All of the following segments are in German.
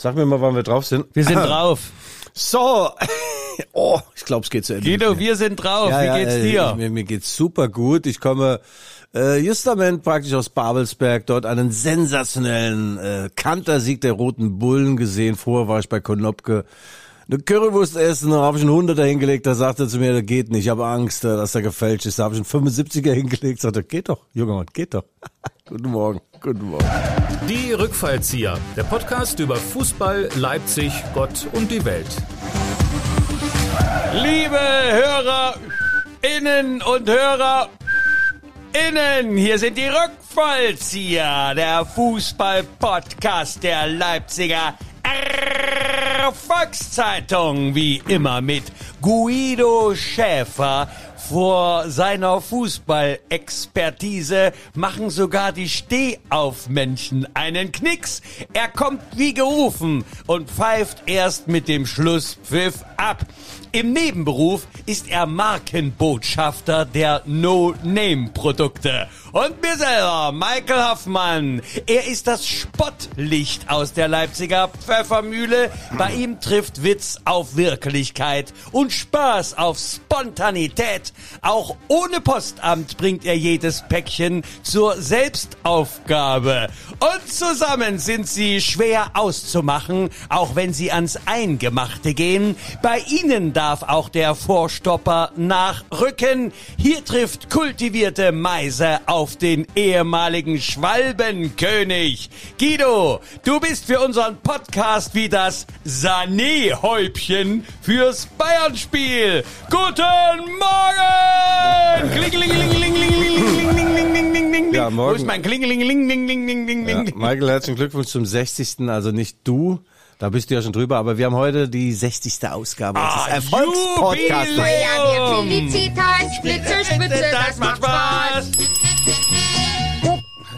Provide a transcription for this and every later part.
Sag mir mal, wann wir drauf sind. Wir sind drauf. So. Oh, ich glaube, es geht zu Ende. Guido, wir sind drauf. Ja, Wie geht's äh, dir? Mir, mir geht's super gut. Ich komme äh, justament praktisch aus Babelsberg, dort einen sensationellen äh, Kantersieg der Roten Bullen gesehen. Vorher war ich bei Konopke. Eine Currywurst essen, da habe ich einen Hunderter hingelegt, da sagte er zu mir, das geht nicht, ich habe Angst, äh, dass er gefälscht ist. Da habe ich einen 75er hingelegt, sagte, geht doch, junger Mann, geht doch. guten Morgen, guten Morgen. Die Rückfallzieher, der Podcast über Fußball, Leipzig, Gott und die Welt. Liebe Hörer innen und Hörer innen, hier sind die Rückfallzieher, der Fußball-Podcast der Leipziger Volkszeitung, wie immer mit Guido Schäfer. Vor seiner Fußballexpertise machen sogar die Stehaufmenschen einen Knicks. Er kommt wie gerufen und pfeift erst mit dem Schlusspfiff ab. Im Nebenberuf ist er Markenbotschafter der No-Name-Produkte. Und mir selber, Michael Hoffmann. Er ist das Spottlicht aus der Leipziger Pfeffermühle. Bei ihm trifft Witz auf Wirklichkeit und Spaß auf Spontanität. Auch ohne Postamt bringt er jedes Päckchen zur Selbstaufgabe. Und zusammen sind sie schwer auszumachen, auch wenn sie ans Eingemachte gehen. Bei ihnen darf auch der Vorstopper nachrücken. Hier trifft kultivierte Meise auf den ehemaligen Schwalbenkönig. Guido, du bist für unseren Podcast wie das Sané-Häubchen fürs Bayern-Spiel. Guten Morgen! Klingelingelingelingelingelingelingelingelingeling. Ja, morgen. Wo ist mein Klingelingelingelingelingeling? Ja, Michael, herzlichen Glückwunsch zum 60. Also nicht du, da bist du ja schon drüber, aber wir haben heute die 60. Ausgabe Ah, des Erfolgspodcasts. Jubiläum. Feuer, wir Felicitas, Spitze, Spitze, das macht Spaß.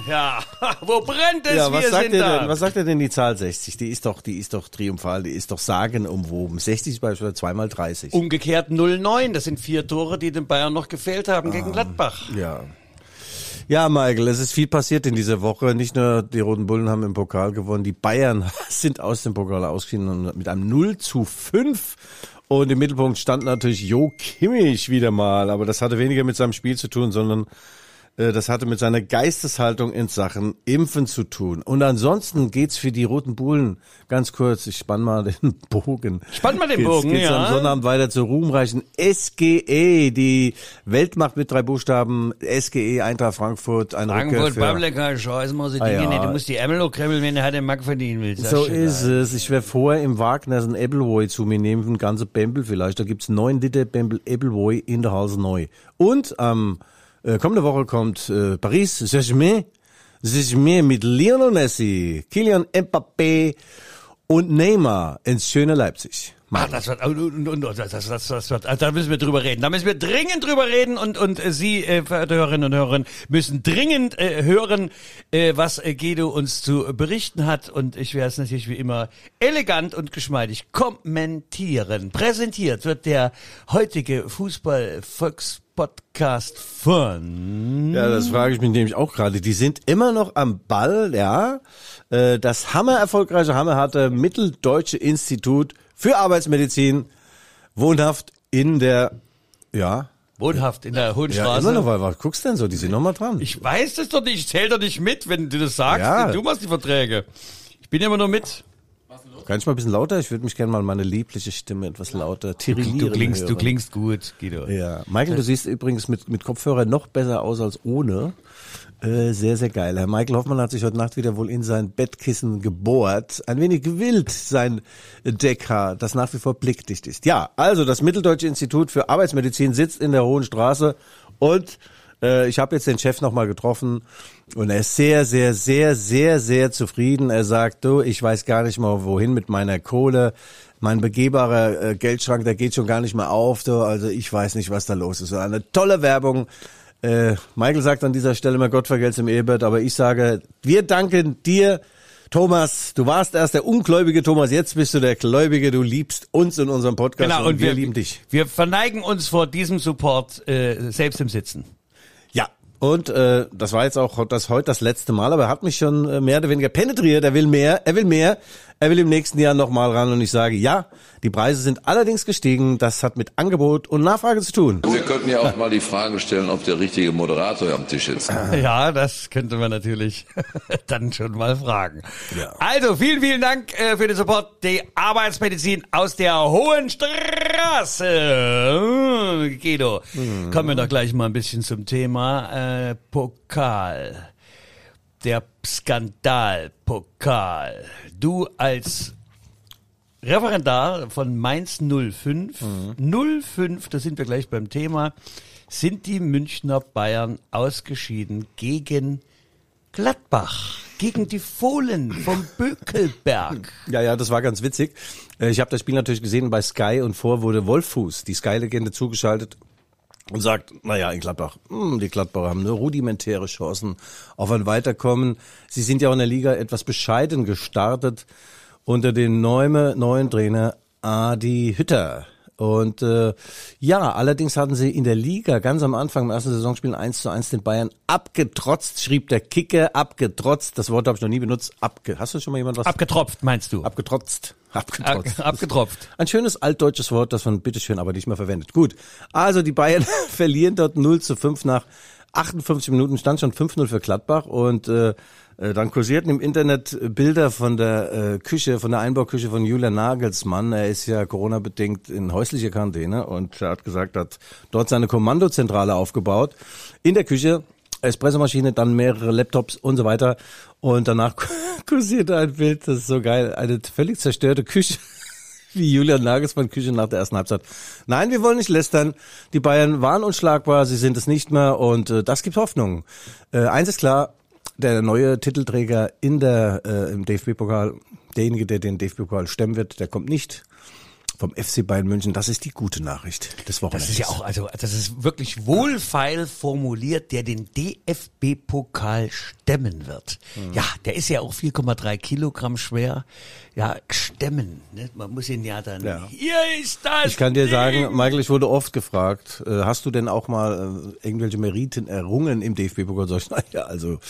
Ja, wo brennt es? Ja, was Wir sagt, sind ihr da. denn, was sagt ihr denn die Zahl 60? Die ist doch, die ist doch triumphal, die ist doch sagenumwoben. 60 ist beispielsweise zweimal 30. Umgekehrt 0-9, das sind vier Tore, die den Bayern noch gefehlt haben Ah. gegen Gladbach. Ja. Ja, Michael, es ist viel passiert in dieser Woche. Nicht nur die Roten Bullen haben im Pokal gewonnen, die Bayern sind aus dem Pokal ausgeschieden mit einem 0 zu 5. Und im Mittelpunkt stand natürlich Jo Kimmich wieder mal. Aber das hatte weniger mit seinem Spiel zu tun, sondern das hatte mit seiner Geisteshaltung in Sachen Impfen zu tun. Und ansonsten geht's für die Roten Bullen ganz kurz, ich spann mal den Bogen. Spann mal den Geht's- Bogen, geht's ja. am Sonnabend weiter zur ruhmreichen SGE, die Weltmacht mit drei Buchstaben, SGE Eintracht Frankfurt, ein Frankfurt. Bablecker, scheiß mal so Ah, ja. nicht. Du musst die Ärmel hochkrempeln, wenn du halt den Mark verdienen willst. So ist es. Ich werde vorher im Wagner ein Appleboy zu mir nehmen, ein ganze Bembel vielleicht. Da gibt's neun Liter Bembel Appleboy in der Hals neu. Und am äh, kommende Woche kommt äh, Paris Saint-Germain, Saint-Germain mit Lionel Messi, Kylian Mbappé und Neymar ins schöne Leipzig. Ah, das wird, und, und, und, das, das, das, das wird, also da müssen wir drüber reden. Da müssen wir dringend drüber reden und, und äh, Sie, äh, verehrte Hörerinnen und Hörer, müssen dringend äh, hören, äh, was äh, Guido uns zu berichten hat. Und ich werde es natürlich wie immer elegant und geschmeidig kommentieren. Präsentiert wird der heutige Fußball-Volks-Podcast von... Ja, das frage ich mich nämlich auch gerade. Die sind immer noch am Ball, ja. Äh, Das hammer erfolgreiche, hammerharte Mitteldeutsche Institut für Arbeitsmedizin, wohnhaft in der, ja, Wohnhaft in der ja, Hohenstraße. immer noch, weil, was guckst denn so? Die sind noch mal dran. Ich weiß das doch nicht, ich zähl doch nicht mit, wenn du das sagst. Ja. Du machst die Verträge. Ich bin immer nur mit. Kann ich mal ein bisschen lauter? Ich würde mich gerne mal meine liebliche Stimme etwas lauter tirillieren Du klingst, du hören. klingst gut, Guido. Ja, Michael, du siehst übrigens mit, mit Kopfhörer noch besser aus als ohne. Äh, sehr, sehr geil. Herr Michael Hoffmann hat sich heute Nacht wieder wohl in sein Bettkissen gebohrt. Ein wenig gewillt, sein Deckhaar, das nach wie vor blickdicht ist. Ja, also das Mitteldeutsche Institut für Arbeitsmedizin sitzt in der Hohen Straße und äh, ich habe jetzt den Chef nochmal getroffen und er ist sehr, sehr, sehr, sehr, sehr zufrieden. Er sagt, du, ich weiß gar nicht mal, wohin mit meiner Kohle. Mein begehbarer äh, Geldschrank, der geht schon gar nicht mehr auf. Du. Also ich weiß nicht, was da los ist. Eine tolle Werbung. Äh, Michael sagt an dieser Stelle mal Gott vergelt's im Ehebett, aber ich sage, wir danken dir, Thomas. Du warst erst der ungläubige Thomas, jetzt bist du der Gläubige. Du liebst uns in unserem Podcast Genau, und, wir, lieben dich. Wir verneigen uns vor diesem Support äh, selbst im Sitzen. Und äh, das war jetzt auch das heute das letzte Mal, aber er hat mich schon äh, mehr oder weniger penetriert. Er will mehr, er will mehr, er will im nächsten Jahr nochmal ran und ich sage, ja, die Preise sind allerdings gestiegen. Das hat mit Angebot und Nachfrage zu tun. Wir könnten ja auch mal die Frage stellen, ob der richtige Moderator am Tisch sitzt. Ja, das könnte man natürlich dann schon mal fragen. Ja. Also, vielen, vielen Dank äh, für den Support. Die Arbeitsmedizin aus der Hohen Straße. Äh, Guido, kommen wir doch gleich mal ein bisschen zum Thema äh, Pokal. Der Skandalpokal. Du als Referendar von Mainz 05, 05, da sind wir gleich beim Thema, sind die Münchner Bayern ausgeschieden gegen Gladbach, gegen die Fohlen vom Bökelberg. Ja, ja, das war ganz witzig. Äh, Ich habe das Spiel natürlich gesehen bei Sky und vor wurde Wolfuß, die Sky-Legende, zugeschaltet und sagt, naja, in Gladbach, hm, die Gladbacher haben nur rudimentäre Chancen auf ein Weiterkommen. Sie sind ja auch in der Liga etwas bescheiden gestartet unter dem neuen, neuen Trainer Adi Hütter. Und äh, ja, allerdings hatten sie in der Liga ganz am Anfang im ersten Saisonspiel 1 zu 1 den Bayern abgetrotzt, schrieb der Kicker, abgetrotzt. Das Wort habe ich noch nie benutzt. Abge Hast du schon mal jemand was? Abgetropft, meinst du? abgetrotzt. Ab, Abgetrotzt. abgetropft. Ein schönes altdeutsches Wort, das man bitteschön aber nicht mehr verwendet. Gut, also die Bayern verlieren dort 0 zu 5 nach 58 Minuten, stand schon 5-0 für Gladbach und äh, äh, dann kursierten im Internet Bilder von der äh, Küche, von der Einbauküche von Julian Nagelsmann. Er ist ja Corona-bedingt in häuslicher Quarantäne und er hat gesagt, hat dort seine Kommandozentrale aufgebaut in der Küche. Espressomaschine, dann mehrere Laptops und so weiter. Und danach kursierte ein Bild, das ist so geil, eine völlig zerstörte Küche wie Julian Nagelsmann Küche nach der ersten Halbzeit. Nein, wir wollen nicht lästern. Die Bayern waren unschlagbar, sie sind es nicht mehr und äh, das gibt Hoffnung. Äh, eins ist klar, der neue Titelträger in der äh, im DFB-Pokal, derjenige, der den DFB-Pokal stemmen wird, der kommt nicht vom FC Bayern München. Das ist die gute Nachricht des Wochenendes. Das ist ja auch, also das ist wirklich wohlfeil formuliert, der den DFB-Pokal stemmen wird. Ja, der ist ja auch 4,3 Kilogramm schwer. Ja, stemmen. Ne? Man muss ihn ja dann. Ja. Hier ist das. Ich kann dir Ding. sagen, Michael, ich wurde oft gefragt, äh, hast du denn auch mal äh, irgendwelche Meriten errungen im DFB-Pokal? Sag ich, naja, also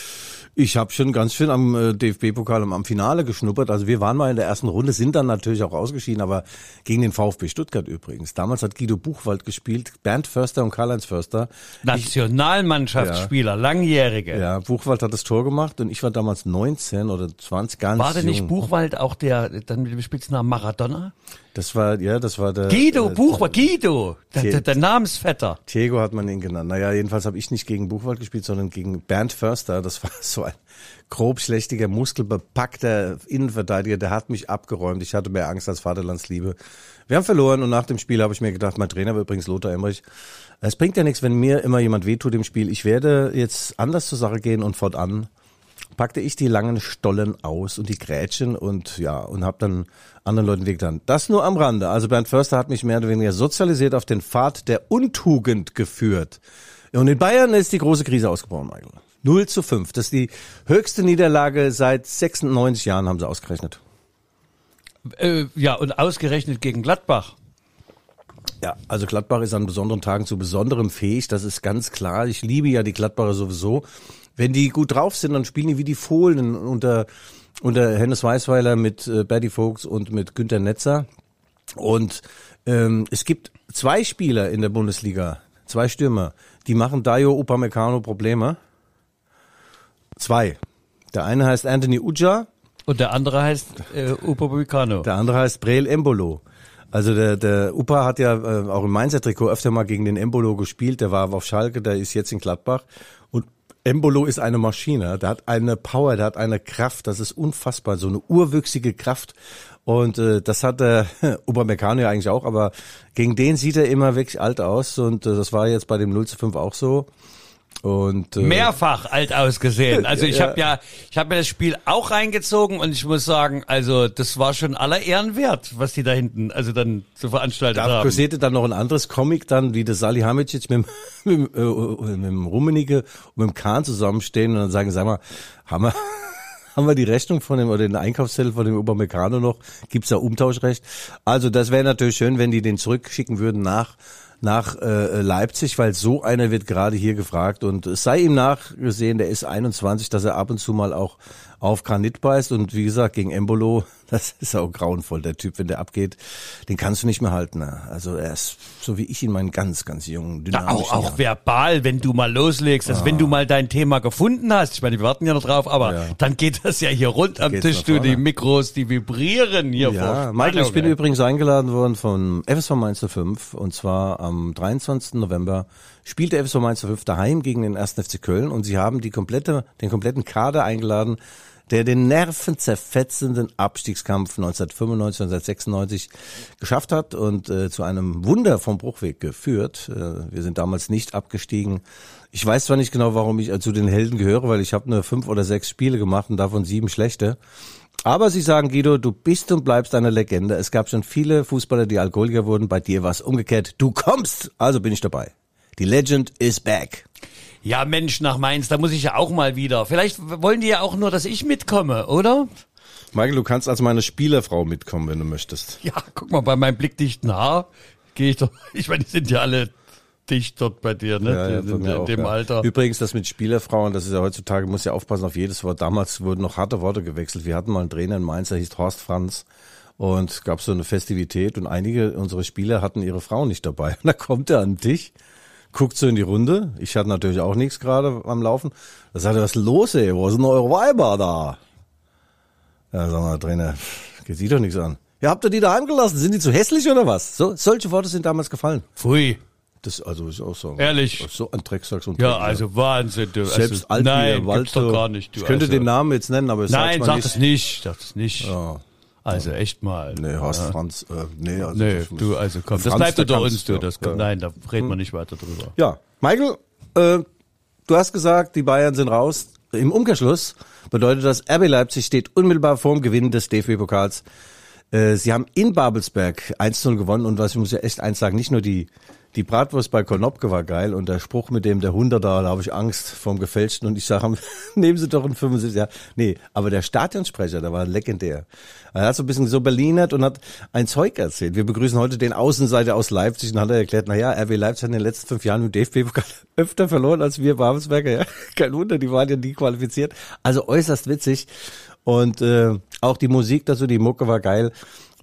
ich habe schon ganz schön am äh, DFB-Pokal am, am Finale geschnuppert. Also wir waren mal in der ersten Runde, sind dann natürlich auch ausgeschieden, aber gegen den VfB Stuttgart übrigens. Damals hat Guido Buchwald gespielt, Bernd Förster und Karl-Heinz Förster. Nationalmannschaftsspieler, langjährige. Ja, Buchwald hat das Tor gemacht und ich war damals 19 oder 20, ganz War denn nicht. Buchwald auch der, dann mit dem Spitznamen Maradona? Das war, ja, das war der... Guido, äh, Buchwald, Guido, der, der, der Namensvetter. Diego hat man ihn genannt. Naja, jedenfalls habe ich nicht gegen Buchwald gespielt, sondern gegen Bernd Förster. Das war so ein grobschlächtiger, muskelbepackter Innenverteidiger. Der hat mich abgeräumt. Ich hatte mehr Angst als Vaterlandsliebe. Wir haben verloren und nach dem Spiel habe ich mir gedacht, mein Trainer war übrigens Lothar Emmerich. Es bringt ja nichts, wenn mir immer jemand wehtut im Spiel. Ich werde jetzt anders zur Sache gehen und fortan packte ich die langen Stollen aus und die Grätschen und ja, und habe dann anderen Leuten wehgetan. Das nur am Rande. Also Bernd Förster hat mich mehr oder weniger sozialisiert auf den Pfad der Untugend geführt. Und in Bayern ist die große Krise ausgebrochen, Michael. 0 zu 5. Das ist die höchste Niederlage seit 96 Jahren, haben sie ausgerechnet. Äh, ja, und ausgerechnet gegen Gladbach. Ja, also Gladbach ist an besonderen Tagen zu besonderem fähig, das ist ganz klar. Ich liebe ja die Gladbacher sowieso. Wenn die gut drauf sind, dann spielen die wie die Fohlen unter, unter Hennes Weißweiler mit äh, Bertie Vogts und mit Günter Netzer. Und ähm, es gibt zwei Spieler in der Bundesliga, zwei Stürmer, die machen Dayo Upamecano Probleme. Zwei. Der eine heißt Anthony Uja, Und der andere heißt äh, Upamecano. der andere heißt Breel Embolo. Also der, der Upa hat ja äh, auch im Mainzer Trikot öfter mal gegen den Embolo gespielt. Der war auf Schalke, der ist jetzt in Gladbach. Und Embolo ist eine Maschine. Der hat eine Power, der hat eine Kraft. Das ist unfassbar. So eine urwüchsige Kraft. Und äh, das hat der Upamecano ja eigentlich auch. Aber gegen den sieht er immer wirklich alt aus. Und äh, das war jetzt bei dem 0 zu 5 auch so. Und äh, Mehrfach alt ausgesehen. Also ich Ja. habe ja, ich habe mir das Spiel auch reingezogen und ich muss sagen, also das war schon aller Ehren wert, was die da hinten, also dann zu veranstaltet Da haben. kursierte dann noch ein anderes Comic dann, wie der Salihamidzic mit, dem- mit, dem, äh, mit dem Rummenigge und mit dem Kahn zusammenstehen und dann sagen, sag mal, wir, haben wir die Rechnung von dem oder den Einkaufszettel von dem Upamecano noch, gibt's da Umtauschrecht. Also das wäre natürlich schön, wenn die den zurückschicken würden nach nach äh, Leipzig, weil so einer wird gerade hier gefragt. Und es sei ihm nachgesehen, der ist 21, dass er ab und zu mal auch auf Granit beißt. Und wie gesagt, gegen Embolo, das ist auch grauenvoll, der Typ, wenn der abgeht, den kannst du nicht mehr halten. Ne? Also er ist, so wie ich ihn meinen ganz, ganz jungen, dynamischen auch, auch Jahren. verbal, wenn du mal loslegst, also wenn du mal dein Thema gefunden hast, ich meine, wir warten ja noch drauf, aber Ja. dann geht das ja hier rund am Tisch, du, die. Mikros, die vibrieren hier Ja, vor Michael, ich bin übrigens eingeladen worden von FSV Mainz 05 und zwar am 23. November spielt der FSV Mainz 05 daheim gegen den 1. FC Köln und sie haben die komplette, den kompletten Kader eingeladen, der den nervenzerfetzenden Abstiegskampf 1995, 1996 geschafft hat und äh, zu einem Wunder vom Bruchweg geführt. Äh, wir sind damals nicht abgestiegen. Ich weiß zwar nicht genau, warum ich äh, zu den Helden gehöre, weil ich habe nur fünf oder sechs Spiele gemacht und davon sieben schlechte. Aber sie sagen, Guido, du bist und bleibst eine Legende. Es gab schon viele Fußballer, die Alkoholiker wurden. Bei dir war es umgekehrt. Du kommst, also bin ich dabei. Die Legend is back. Ja, Mensch, nach Mainz, da muss ich ja auch mal wieder. Vielleicht wollen die ja auch nur, dass ich mitkomme, oder? Michael, du kannst als meine Spielerfrau mitkommen, wenn du möchtest. Ja, guck mal, bei meinem blickdichten Haar gehe ich doch, ich meine, die sind ja alle dicht dort bei dir, ne? Ja, ja, ja in auch, dem ja. Alter. Übrigens, das mit Spielerfrauen, das ist ja heutzutage, muss ja aufpassen auf jedes Wort. Damals wurden noch harte Worte gewechselt. Wir hatten mal einen Trainer in Mainz, der hieß Horst Franz. Und es gab so eine Festivität und einige unserer Spieler hatten ihre Frau nicht dabei. Und da kommt er an den Tisch, guckt so in die Runde. Ich hatte natürlich auch nichts gerade am Laufen. Da sagt er, was ist los, ey? Wo sind eure Weiber da? Ja, sag mal, Trainer, geht sie doch nichts an. Ja, habt ihr die daheim gelassen? Sind die zu hässlich oder was? So, solche Worte sind damals gefallen. Pfui. Das, also, ist auch so. Ehrlich? So ein Drecksack, so ein Ja, also Wahnsinn, du. Selbst also, alt nein, gibt's doch Walter. gar nicht, du. Ich könnte also, den Namen jetzt nennen, aber ich Nein, sag's mal sag nicht. das nicht, sag das nicht. Ja. Also echt mal. Nee, Horst Franz, äh, nee, also Nee, das du, also komm, das Franz, bleibt der unter uns, du. ja. Das, ja. Hm. Nein, da reden wir nicht weiter drüber. Ja, Michael, äh, du hast gesagt, die Bayern sind raus. Im Umkehrschluss bedeutet das, RB Leipzig steht unmittelbar vorm Gewinn des DFB-Pokals. Äh, sie haben in Babelsberg 1-0 gewonnen und was ich muss ja echt eins sagen, nicht nur die die Bratwurst bei Konopke war geil und der Spruch mit dem der Hunderter, da habe ich Angst vom Gefälschten und ich sage, nehmen Sie doch einen 75. Ja, nee, aber der Stadionsprecher, der war legendär. Er hat so ein bisschen so Berlinert und hat ein Zeug erzählt. Wir begrüßen heute den Außenseiter aus Leipzig und hat er erklärt, na ja, RB Leipzig hat in den letzten fünf Jahren im DFB-Pokal öfter verloren als wir Babelsberger. Ja, kein Wunder, die waren ja nie qualifiziert. Also äußerst witzig. Und äh, auch die Musik dazu, die Mucke war geil.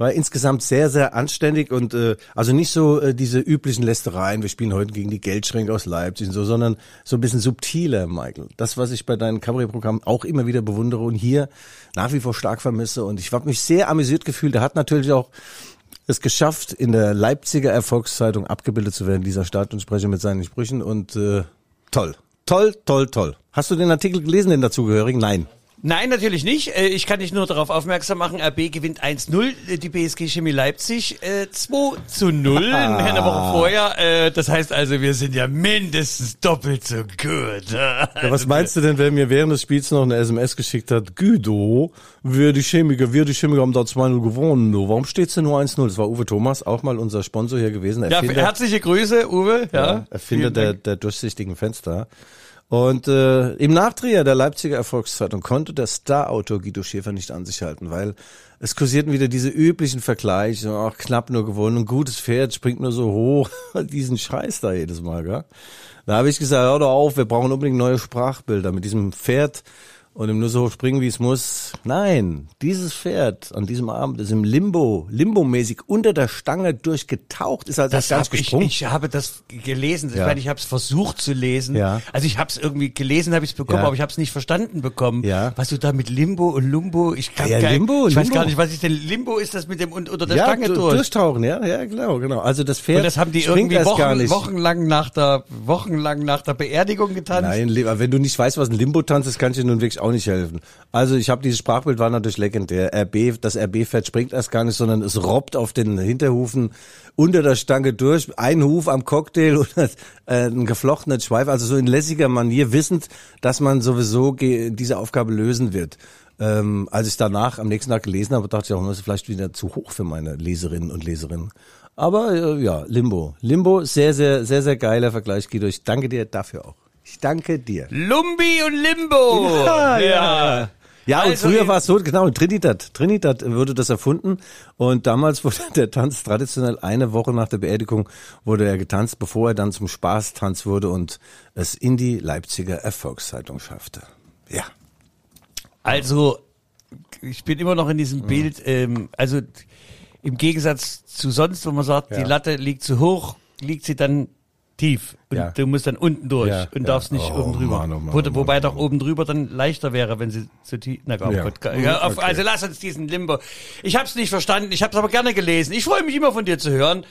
War insgesamt sehr, sehr anständig und äh, also nicht so äh, diese üblichen Lästereien, wir spielen heute gegen die Geldschränke aus Leipzig und so, sondern so ein bisschen subtiler, Michael. Das, was ich bei deinen Kabarettprogrammen auch immer wieder bewundere und hier nach wie vor stark vermisse. Und ich habe mich sehr amüsiert gefühlt. Er hat natürlich auch es geschafft, in der Leipziger Erfolgszeitung abgebildet zu werden, dieser Stadionsprecher mit seinen Sprüchen. Und äh, toll, toll, toll, toll. Hast du den Artikel gelesen, den dazugehörigen? Nein. Nein, natürlich nicht. Äh, Ich kann dich nur darauf aufmerksam machen, RB gewinnt 1-0, äh, die BSG Chemie Leipzig äh, 2 zu 0 eine Woche vorher. Äh, Das heißt also, wir sind ja mindestens doppelt so gut. Ja, was meinst du denn, wer mir während des Spiels noch eine SMS geschickt hat? Guido, wir die Chemiker, wir die Chemiker haben da 2-0 gewonnen. Du, Warum steht's denn nur 1-0? Das war Uwe Thomas, auch mal unser Sponsor hier gewesen. Ja, Erfinder, herzliche Grüße, Uwe. Ja, ja, Erfinder der, der durchsichtigen Fenster. Und äh, im Nachdreher der Leipziger Erfolgszeitung konnte der Starautor Guido Schäfer nicht an sich halten, weil es kursierten wieder diese üblichen Vergleiche, ach, knapp nur gewonnen, ein gutes Pferd springt nur so hoch, diesen Scheiß da jedes Mal, gell? Da habe ich gesagt, hör doch auf, wir brauchen unbedingt neue Sprachbilder. Mit diesem Pferd und ihm nur so hoch springen, wie es muss. Nein, dieses Pferd an diesem Abend ist im Limbo, limbomäßig unter der Stange durchgetaucht, ist also Das ganz hab ich, gesprungen. ich habe das gelesen. Ich Ja. meine, ich habe es versucht zu lesen. Ja. Also ich habe es irgendwie gelesen, habe ich es bekommen, Ja. aber ich habe es nicht verstanden bekommen. Ja. Was du da mit Limbo und Lumbo, ich kann Ja, gar, Limbo, ich weiß Limbo. gar nicht, was ist denn Limbo ist das mit dem un- unter der ja, Stange du- durch. durchtauchen, ja, ja, genau, genau. Also das Pferd Und das haben die irgendwie Wochen, wochenlang nach der wochenlang nach der Beerdigung getanzt. Nein, wenn du nicht weißt, was ein Limbo-Tanz ist, kann ich dir nun wirklich auch nicht helfen. Also ich habe dieses Sprachbild war natürlich legendär. RB, das RB-Pferd springt erst gar nicht, sondern es robbt auf den Hinterhufen unter der Stange durch, ein Huf am Cocktail und äh, ein geflochtener Schweif, also so in lässiger Manier, wissend, dass man sowieso diese Aufgabe lösen wird. Ähm, als ich danach am nächsten Tag gelesen habe, dachte ich auch, das ist vielleicht wieder zu hoch für meine Leserinnen und Leserinnen. Aber äh, ja, Limbo. Limbo, sehr, sehr, sehr, sehr geiler Vergleich, Guido. Ich danke dir dafür auch. Ich danke dir. Lumbi und Limbo. Ja, ja. Ja, und Also früher in- war es so, genau, in Trinidad. Trinidad wurde das erfunden und damals wurde der Tanz traditionell eine Woche nach der Beerdigung wurde er getanzt, bevor er dann zum Spaßtanz wurde und es in die Leipziger Erfolgszeitung schaffte. Ja. Also, ich bin immer noch in diesem Bild, ähm, also im Gegensatz zu sonst, wo man sagt, die Ja. Latte liegt zu hoch, liegt sie dann tief. Und Ja. du musst dann unten durch Ja, und darfst nicht Oh, oben drüber. Mann, oh Mann, Wo, oh Mann, wobei oh doch Mann. oben drüber dann leichter wäre, wenn sie zu tief. Na Ja. Gott, auf, Okay. Also lass uns diesen Limbo. Ich habe es nicht verstanden, ich habe es aber gerne gelesen. Ich freue mich immer von dir zu hören,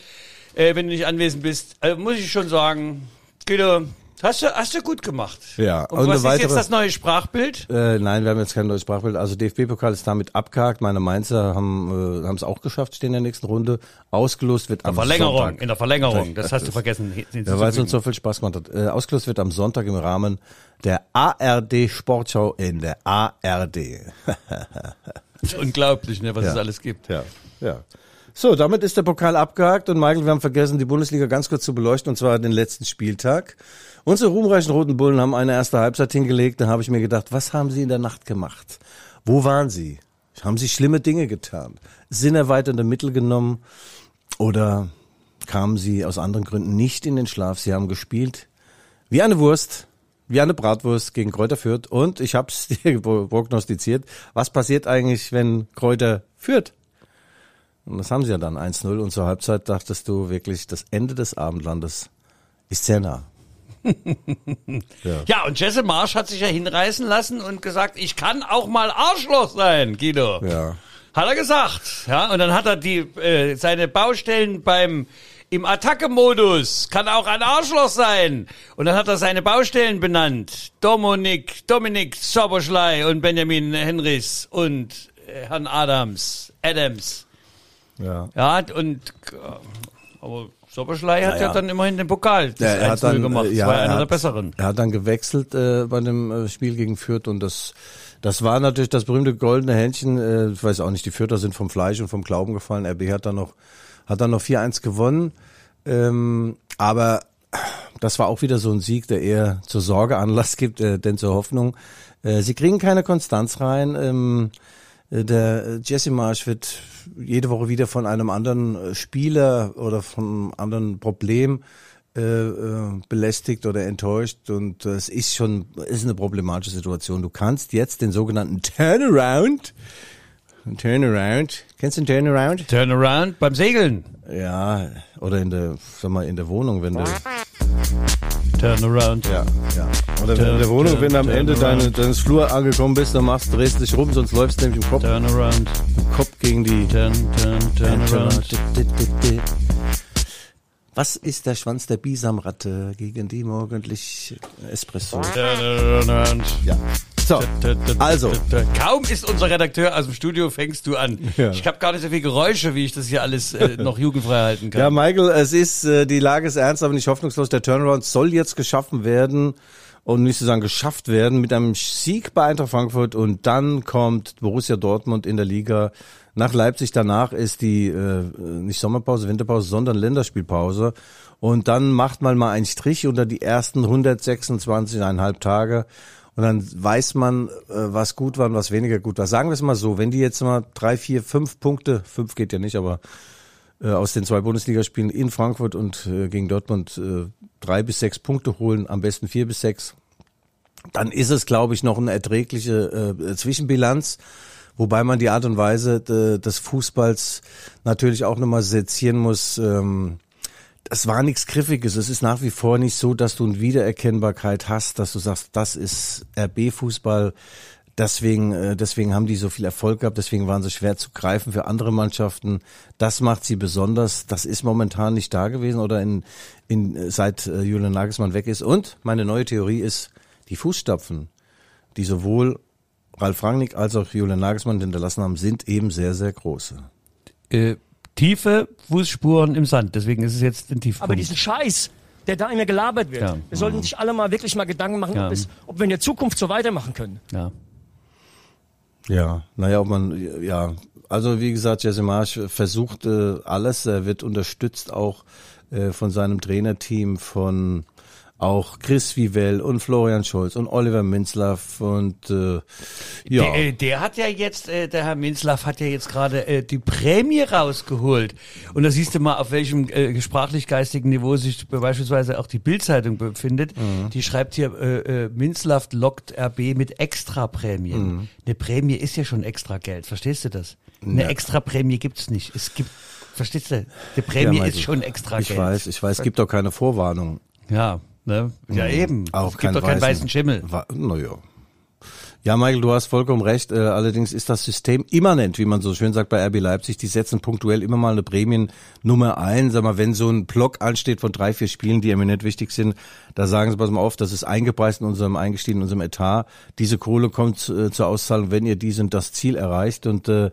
äh, wenn du nicht anwesend bist. Also, muss ich schon sagen, Guido, hast du, hast du gut gemacht. Ja, Und, und was eine ist jetzt weitere- das neue Sprachbild? Äh, nein, wir haben jetzt kein neues Sprachbild. Also DFB-Pokal ist damit abgehakt. Meine Mainzer haben äh, haben es auch geschafft, stehen in der nächsten Runde. Ausgelost wird am Verlängerung, Sonntag. in der Verlängerung. Sonntag. Das hast du vergessen. Ja, weil es uns so viel Spaß gemacht hat. Äh, ausgelost wird am Sonntag im Rahmen der ARD Sportschau in der ARD. Das ist unglaublich, ne, was Ja. es alles gibt. Ja, ja. So, damit ist der Pokal abgehakt und Michael, wir haben vergessen, die Bundesliga ganz kurz zu beleuchten, und zwar den letzten Spieltag. Unsere ruhmreichen Roten Bullen haben eine erste Halbzeit hingelegt, da habe ich mir gedacht, was haben sie in der Nacht gemacht? Wo waren sie? Haben sie schlimme Dinge getan? Sinnerweiternde Mittel genommen? Oder kamen sie aus anderen Gründen nicht in den Schlaf? Sie haben gespielt wie eine Wurst, wie eine Bratwurst gegen Kräuter Fürth. Und ich habe es dir prognostiziert. Was passiert eigentlich, wenn Kräuter führt? Und das haben sie ja dann 1-0. Und zur Halbzeit dachtest du wirklich, das Ende des Abendlandes ist sehr nah. Ja, und Jesse Marsch hat sich ja hinreißen lassen und gesagt, ich kann auch mal Arschloch sein, Guido. Ja. Hat er gesagt. Ja, und dann hat er die, äh, seine Baustellen beim, im Attacke-Modus, kann auch ein Arschloch sein. Und dann hat er seine Baustellen benannt. Dominik, Dominik Soboschlei und Benjamin Henrys und äh, Herrn Adams, Adams. Ja. Ja, und, äh, aber Soboschlei hat Naja. ja dann immerhin den Pokal das Ja, er hat 1-0 dann, gemacht. äh, Das ja, war er einer der hat- besseren. Er hat dann gewechselt äh, bei dem äh, Spiel gegen Fürth und das das war natürlich das berühmte goldene Händchen. Äh, ich weiß auch nicht, die Fürther sind vom Fleisch und vom Glauben gefallen. RB hat dann noch hat dann noch 4-1 gewonnen. Ähm, aber das war auch wieder so ein Sieg, der eher zur Sorge Anlass gibt, äh, denn zur Hoffnung. Äh, sie kriegen keine Konstanz rein. Ähm, äh, der äh, Jesse Marsch wird jede Woche wieder von einem anderen äh, Spieler oder von einem anderen Problem äh, äh, belästigt oder enttäuscht und äh, es ist schon ist eine problematische Situation. Du kannst jetzt den sogenannten Turnaround, Turnaround, kennst du den Turnaround? Turnaround beim Segeln. Ja, oder in der, sag mal, in der Wohnung, wenn du, Turnaround. ja, ja. Oder wenn in der Wohnung, wenn du am Ende deine, deines Flur angekommen bist, dann machst, drehst dich rum, sonst läufst du nämlich im Kopf, Turnaround. im Kopf gegen die Turn, turn, turnaround. Was ist der Schwanz der Bisamratte gegen die morgendlich Espresso? Turnaround. Ja. So, also, Kaum ist unser Redakteur aus dem Studio, fängst du an. Ja. Ich habe gar nicht so viel Geräusche, wie ich das hier alles äh, noch jugendfrei halten kann. ja, Michael, es ist, äh, die Lage ist ernst, aber nicht hoffnungslos. Der Turnaround soll jetzt geschaffen werden und nicht zu sagen geschafft werden mit einem Sieg bei Eintracht Frankfurt und dann kommt Borussia Dortmund in der Liga nach Leipzig. Danach ist die äh, nicht Sommerpause, Winterpause, sondern Länderspielpause. Und dann macht man mal einen Strich unter die ersten 126,5 Tage. Und dann weiß man, äh, was gut war und was weniger gut war. Sagen wir es mal so, wenn die jetzt mal drei, vier, fünf Punkte, fünf geht ja nicht, aber äh, aus den zwei Bundesligaspielen in Frankfurt und äh, gegen Dortmund äh, drei bis sechs Punkte holen, am besten vier bis sechs, dann ist es, glaube ich, noch eine erträgliche äh, Zwischenbilanz. Wobei man die Art und Weise äh, des Fußballs natürlich auch nochmal sezieren muss. Ähm, das war nichts Griffiges. Es ist nach wie vor nicht so, dass du eine Wiedererkennbarkeit hast, dass du sagst, das ist RB-Fußball. Deswegen, äh, deswegen haben die so viel Erfolg gehabt. Deswegen waren sie schwer zu greifen für andere Mannschaften. Das macht sie besonders. Das ist momentan nicht da gewesen oder in, in, seit äh, Julian Nagelsmann weg ist. Und meine neue Theorie ist, die Fußstapfen, die sowohl Ralf Rangnick als auch Julian Nagelsmann hinterlassen haben, sind eben sehr, sehr große. Äh, tiefe Fußspuren im Sand, deswegen ist es jetzt ein Tiefpunkt. Aber diesen Scheiß, der da immer gelabert wird, Ja. wir sollten sich alle mal wirklich mal Gedanken machen, Ja. ob, es, ob wir in der Zukunft so weitermachen können. ja. Ja, naja, ob man, ja, also wie gesagt, Jesse Marsch versucht äh, alles, er wird unterstützt auch äh, von seinem Trainerteam, von auch Chris Vivell und Florian Scholz und Oliver Minzlaff und äh, ja. Der, äh, der hat ja jetzt, äh, der Herr Minzlaff hat ja jetzt gerade äh, die Prämie rausgeholt. Und da siehst du mal, auf welchem äh, sprachlich-geistigen Niveau sich beispielsweise auch die Bildzeitung befindet. Mhm. Die schreibt hier, äh, äh, Minzlaff lockt RB mit Extraprämien. Mhm. Eine Prämie ist ja schon extra Geld, verstehst du das? Eine Extraprämie gibt's nicht. Es gibt, verstehst du? Die Prämie Ja, ist schon extra Ich Geld. weiß, ich weiß, es gibt doch keine Vorwarnung. Ja, ne? Ja, eben. Auch es gibt doch keinen weißen Schimmel. Wa- Naja. Ja, Michael, du hast vollkommen recht. Äh, allerdings ist das System immanent, wie man so schön sagt bei RB Leipzig. Die setzen punktuell immer mal eine Prämien-Nummer ein. Sag mal, wenn so ein Block ansteht von drei, vier Spielen, die eminent wichtig sind, da sagen sie, pass mal auf, das ist eingepreist in unserem, eingestiegen in unserem Etat. Diese Kohle kommt äh, zur Auszahlung, wenn ihr dies und das Ziel erreicht. Und äh,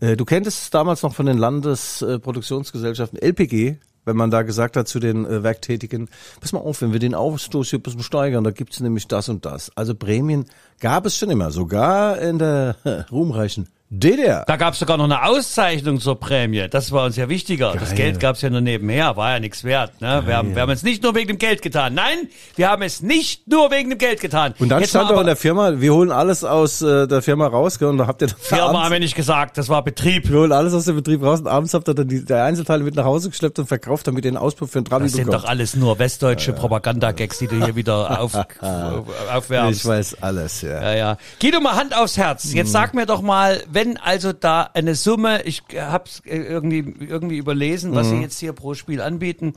äh, du kenntest es damals noch von den Landesproduktionsgesellschaften LPG, wenn man da gesagt hat zu den äh, Werktätigen, pass mal auf, wenn wir den Ausstoß hier ein bisschen steigern, da gibt's nämlich das und das. Also Prämien gab es schon immer, sogar in der äh, ruhmreichen DDR. Da gab es sogar noch eine Auszeichnung zur Prämie. Das war uns ja wichtiger. Das Geil. Geld gab es ja nur nebenher, war ja nichts wert. Ne? Wir, haben, wir haben es nicht nur wegen dem Geld getan. Nein, wir haben es nicht nur wegen dem Geld getan. Und dann Jetzt stand doch aber- in der Firma, wir holen alles aus äh, der Firma raus, gell, und da habt ihr dann Firma abends- haben wir nicht gesagt, das war Betrieb. wir holen alles aus dem Betrieb raus und abends habt ihr dann die der Einzelteile mit nach Hause geschleppt und verkauft, damit ihr einen Auspuff für einen Trabi Das sind bekommt. doch alles nur westdeutsche Propagandagags, die du hier wieder auf, aufwärmst. ich weiß alles, ja. Ja, ja. Geh doch mal Hand aufs Herz. Mhm. Jetzt sag mir doch mal, wenn also da eine Summe, ich hab's äh, irgendwie, irgendwie überlesen, was Mhm. sie jetzt hier pro Spiel anbieten,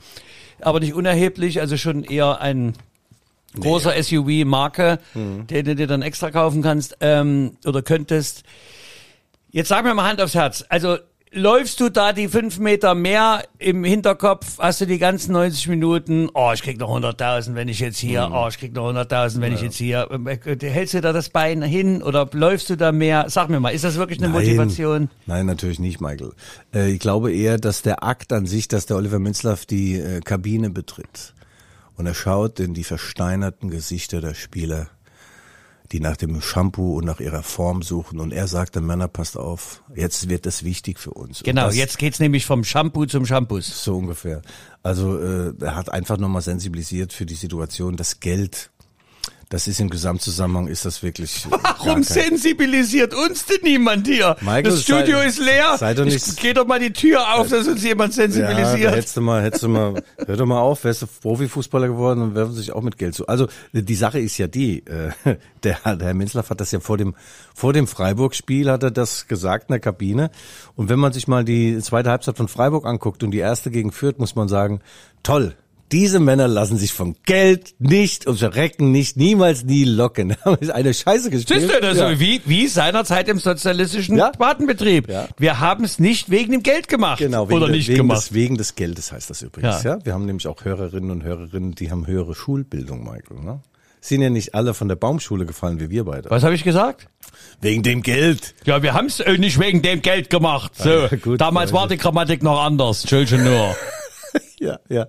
aber nicht unerheblich, also schon eher ein großer SUV-Marke, Mhm. den du dir dann extra kaufen kannst ähm, oder könntest. Jetzt sag mir mal Hand aufs Herz. Also läufst du da die fünf Meter mehr im Hinterkopf? Hast du die ganzen 90 Minuten? Oh, ich krieg noch 100.000, wenn ich jetzt hier. Mhm. Oh, ich krieg noch 100.000, wenn ich jetzt hier. Hältst du da das Bein hin oder läufst du da mehr? Sag mir mal, ist das wirklich eine Motivation? Nein, natürlich nicht, Michael. Äh, ich glaube eher, dass der Akt an sich, dass der Oliver Minzlaff die äh, Kabine betritt und er schaut in die versteinerten Gesichter der Spieler, die nach dem Shampoo und nach ihrer Form suchen und er sagt den Männer, passt auf, jetzt wird das wichtig für uns. Genau, das, jetzt geht's nämlich vom Shampoo zum Shampoos. So ungefähr. Also äh, er hat einfach nochmal sensibilisiert für die Situation, das Geld, das ist im Gesamtzusammenhang, ist das wirklich... Warum sensibilisiert uns denn niemand hier? Michael, das Studio sei- ist leer. sei doch Ich- nicht- Geh doch mal die Tür auf, dass uns jemand Ja, sensibilisiert. hättest du mal, hättest du mal, hör doch mal auf, wärst du Profifußballer geworden und werfen sich auch mit Geld zu. Also die Sache ist ja die, äh, der, der Herr Minzlaff hat das ja vor dem vor dem Freiburg-Spiel hat er das gesagt in der Kabine. Und wenn man sich mal die zweite Halbzeit von Freiburg anguckt und die erste gegen Fürth, muss man sagen, toll. Diese Männer lassen sich von Geld nicht und Verrecken nicht, niemals nie locken. Haben eine Scheiße gespielt. Siehst du, das Ja. so wie, wie seinerzeit im sozialistischen Ja. Badenbetrieb. Ja. Wir haben es nicht wegen dem Geld gemacht. Genau, wegen, oder der- nicht wegen, gemacht. des, wegen des Geldes heißt das übrigens. Ja. Ja. Wir haben nämlich auch Hörerinnen und Hörerinnen, die haben höhere Schulbildung, Michael. Ne? Sind ja nicht alle von der Baumschule gefallen wie wir beide. Was habe ich gesagt? Wegen dem Geld. Ja, wir haben es äh, nicht wegen dem Geld gemacht. So, Ja, gut, damals war die Grammatik noch anders. Entschuldigung nur. Ja, ja.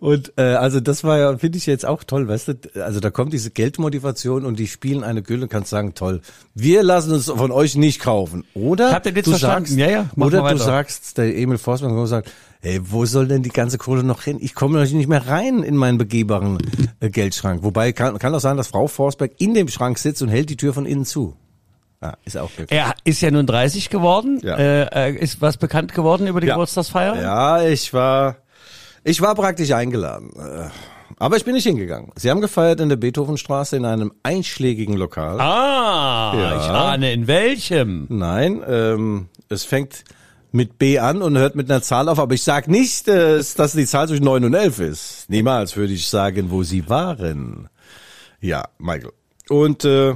Und äh, also das war ja, finde ich jetzt auch toll, weißt du, also da kommt diese Geldmotivation und die spielen eine Gülle und kannst sagen, toll, wir lassen uns von euch nicht kaufen. Oder Ich hab den Witz du verstanden. sagst, Ja, ja, oder du sagst, der Emil Forstmann sagt, ey, wo soll denn die ganze Kohle noch hin? Ich komme natürlich nicht mehr rein in meinen begehbaren äh, Geldschrank. Wobei kann, kann auch sein, dass Frau Forsberg in dem Schrank sitzt und hält die Tür von innen zu. Ja, ist auch möglich. Er ist ja nun 30 geworden. Ja. Äh, äh, ist was bekannt geworden über die Ja. Geburtstagsfeier? Ja, ich war, ich war praktisch eingeladen. Äh, Aber ich bin nicht hingegangen. Sie haben gefeiert in der Beethovenstraße in einem einschlägigen Lokal. Ah, Ja. ich ahne in welchem. Nein, ähm, es fängt mit B an und hört mit einer Zahl auf, aber ich sag nicht, äh, dass die Zahl zwischen 9 und 11 ist. Niemals würde ich sagen, wo sie waren. Ja, Michael. Und äh,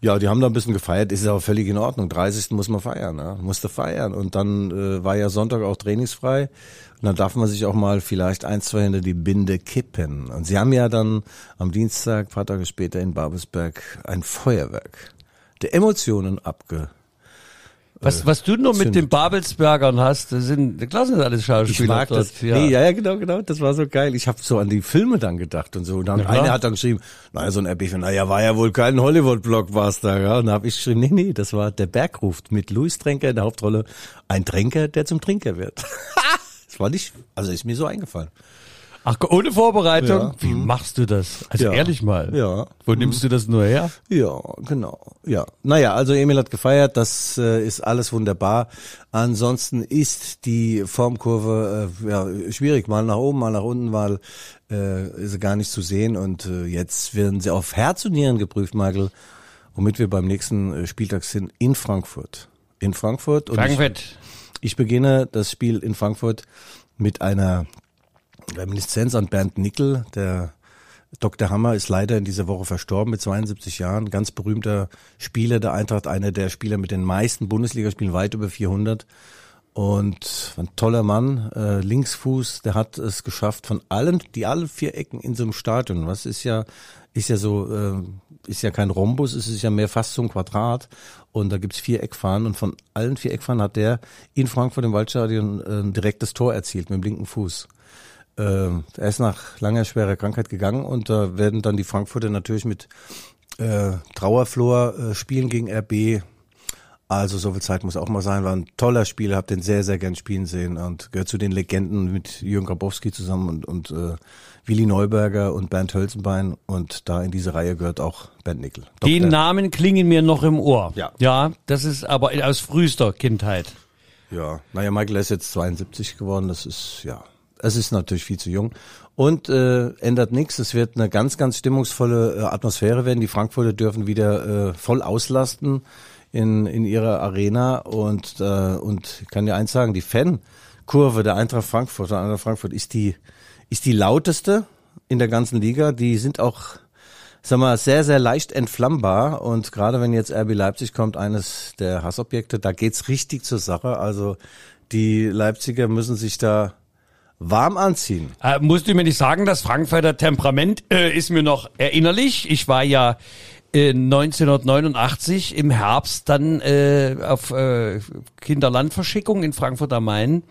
ja, die haben da ein bisschen gefeiert, ist aber völlig in Ordnung. 30. muss man feiern, ne? musste feiern. Und dann äh, war ja Sonntag auch trainingsfrei. Und dann darf man sich auch mal vielleicht ein, zwei hinter die Binde kippen. Und sie haben ja dann am Dienstag, paar Tage später in Babelsberg ein Feuerwerk der Emotionen abge. Was, was du nur mit den Babelsbergern hast, das sind, das sind alles Ich Schauspieler mag dort. das. Ja. Nee, ja, ja, genau, genau. Das war so geil. Ich habe so an die Filme dann gedacht und so. Und dann klar. einer hat dann geschrieben, naja, so ein RB-Fan, naja, war ja wohl kein Hollywood-Blockbuster. Ja? Und dann habe ich geschrieben, nee, nee, das war Der Berg ruft mit Louis Tränker in der Hauptrolle. Ein Tränker, der zum Trinker wird. das war nicht, also ist mir so eingefallen. Ach, ohne Vorbereitung? Ja. Wie machst du das? Also Ja. ehrlich mal. Ja. Wo nimmst du das nur her? Ja, genau. Ja. Naja, also Emil hat gefeiert, das äh, ist alles wunderbar. Ansonsten ist die Formkurve äh, ja, schwierig, mal nach oben, mal nach unten, weil äh, ist sie gar nicht zu sehen. Und äh, jetzt werden sie auf Herz und Nieren geprüft, Michael, womit wir beim nächsten äh, Spieltag sind in Frankfurt. In Frankfurt. Und Frankfurt. Ich, beginne das Spiel in Frankfurt mit einer Reminiszenz an Bernd Nickel, der Dr. Hammer ist leider in dieser Woche verstorben mit 72 Jahren. Ganz berühmter Spieler der Eintracht, einer der Spieler mit den meisten Bundesligaspielen, weit über 400. Und ein toller Mann, äh, Linksfuß, der hat es geschafft von allen, die alle vier Ecken in so einem Stadion, was ist ja, ist ja so, äh, ist ja kein Rhombus, es ist ja mehr fast so ein Quadrat. Und da gibt's vier Eckfahnen und von allen vier Eckfahnen hat der in Frankfurt im Waldstadion äh, ein direktes Tor erzielt mit dem linken Fuß. Äh, er ist nach langer schwerer Krankheit gegangen und da werden dann die Frankfurter natürlich mit äh, Trauerflor äh, spielen gegen RB. Also so viel Zeit muss auch mal sein. War ein toller Spieler, hab den sehr, sehr gern spielen sehen und gehört zu den Legenden mit Jürgen Grabowski zusammen und, und äh, Willi Neuberger und Bernd Hölzenbein und da in diese Reihe gehört auch Bernd Nickel. Die Dr. Namen klingen mir noch im Ohr. Ja. Ja, das ist aber aus frühester Kindheit. Ja, naja, Michael ist jetzt 72 geworden, das ist, ja, es ist natürlich viel zu jung. Und äh, ändert nichts, es wird eine ganz, ganz stimmungsvolle äh, Atmosphäre werden. Die Frankfurter dürfen wieder äh, voll auslasten in, in ihrer Arena und, äh, und ich kann dir eins sagen, die Fankurve der Eintracht Frankfurt, der Eintracht Frankfurt ist die, ist die lauteste in der ganzen Liga. Die sind auch sag mal, sehr, sehr leicht entflammbar. Und gerade wenn jetzt RB Leipzig kommt, eines der Hassobjekte, da geht's richtig zur Sache. Also die Leipziger müssen sich da warm anziehen. Äh, musst du mir nicht sagen, das Frankfurter Temperament äh, ist mir noch erinnerlich. Ich war ja 1989 im Herbst dann äh, auf äh, Kinderlandverschickung in Frankfurt am Main.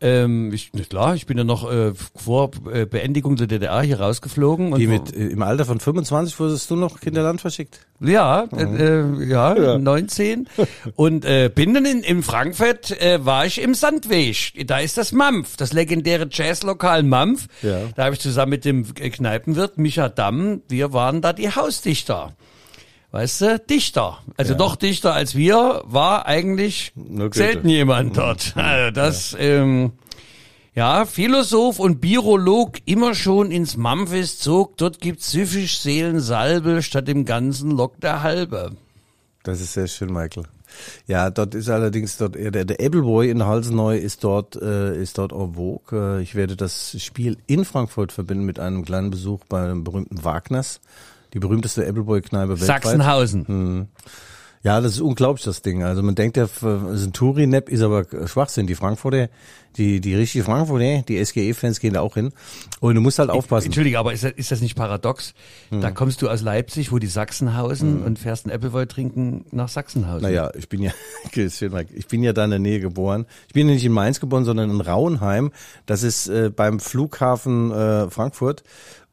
Ähm, ich, klar, ich bin ja noch äh, vor äh, Beendigung der DDR hier rausgeflogen. Die mit äh, im Alter von 25 wurdest du noch Kinderland verschickt. Ja, äh, äh, ja, 19. Und äh, bin dann in, in Frankfurt, äh, war ich im Sandweg. Da ist das Mampf, das legendäre Jazzlokal Mampf. Ja. Da habe ich zusammen mit dem Kneipenwirt Micha Damm, wir waren da die Hausdichter. Weißt du, Dichter. Also Ja. noch dichter als wir war eigentlich selten jemand dort. Also das, ähm, ja, Philosoph und Birolog immer schon ins Mamphis zog. Dort gibt's süffisch Seelensalbe, statt dem Ganzen lockt der Halbe. Das ist sehr schön, Michael. Ja, dort ist allerdings dort eher der, der Appleboy in Halseneu ist dort äh, ist dort en vogue. Äh, Ich werde das Spiel in Frankfurt verbinden mit einem kleinen Besuch bei dem berühmten Wagners, die berühmteste Appleboy-Kneipe weltweit. Sachsenhausen. Ja, das ist unglaublich, das Ding. Also man denkt ja, es ist ein Touri-Nap, ist aber Schwachsinn. Die Frankfurter, die, die richtige Frankfurter, die SGE-Fans gehen da auch hin. Und du musst halt aufpassen. Entschuldige, aber ist das, ist das nicht paradox? Hm. Da kommst du aus Leipzig, wo die Sachsenhausen und fährst ein Appleboy trinken nach Sachsenhausen. Naja, ich bin ja, ich bin ja da in der Nähe geboren. Ich bin ja nicht in Mainz geboren, sondern in Rauenheim. Das ist äh, beim Flughafen äh, Frankfurt.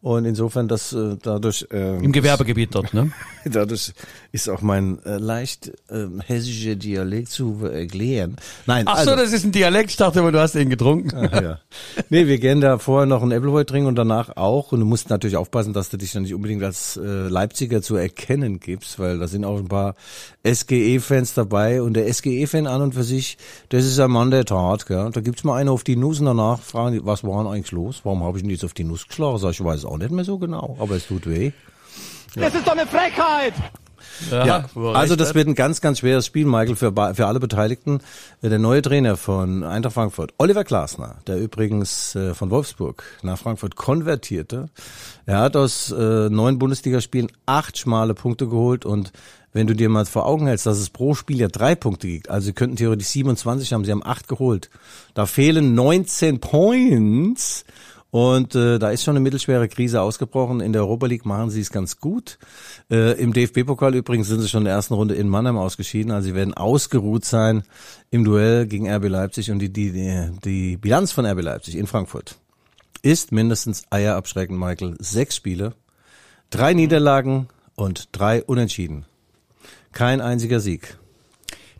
Und insofern, das äh, dadurch, äh, Im Gewerbegebiet dort, ne? dadurch ist auch mein äh, leicht äh, hessischer Dialekt zu erklären. Nein, Ach also, so, das ist ein Dialekt. Ich dachte immer, du hast den getrunken. ja. Nee, wir gehen da vorher noch ein Appleboy trinken und danach auch. Und du musst natürlich aufpassen, dass du dich dann nicht unbedingt als äh, Leipziger zu erkennen gibst, weil da sind auch ein paar SGE-Fans dabei. Und der SGE-Fan an und für sich, das ist ein Mann der Tat. Gell? Da gibt's mal einen auf die Nuss und danach fragen die, was war denn eigentlich los? Warum habe ich ihn jetzt auf die Nuss geschlagen? Sag ich, weiß es auch nicht mehr so genau, aber es tut weh. Das ist doch eine Frechheit! Ja, er also das wird ein ganz, ganz schweres Spiel, Michael, für, für alle Beteiligten. Äh, Der neue Trainer von Eintracht Frankfurt, Oliver Glasner, der übrigens äh, von Wolfsburg nach Frankfurt konvertierte, er hat aus äh, neun Bundesligaspielen acht schmale Punkte geholt und wenn du dir mal vor Augen hältst, dass es pro Spiel ja drei Punkte gibt, also sie könnten theoretisch 27 haben, sie haben acht geholt. Da fehlen 19 Points und äh, da ist schon eine mittelschwere Krise ausgebrochen. In der Europa League machen sie es ganz gut. Äh, Im DFB-Pokal übrigens sind sie schon in der ersten Runde in Mannheim ausgeschieden. Also sie werden ausgeruht sein im Duell gegen RB Leipzig. Und die, die, die, die Bilanz von RB Leipzig in Frankfurt ist mindestens Eier abschreckend, Michael. Sechs Spiele, drei Niederlagen und drei Unentschieden. Kein einziger Sieg.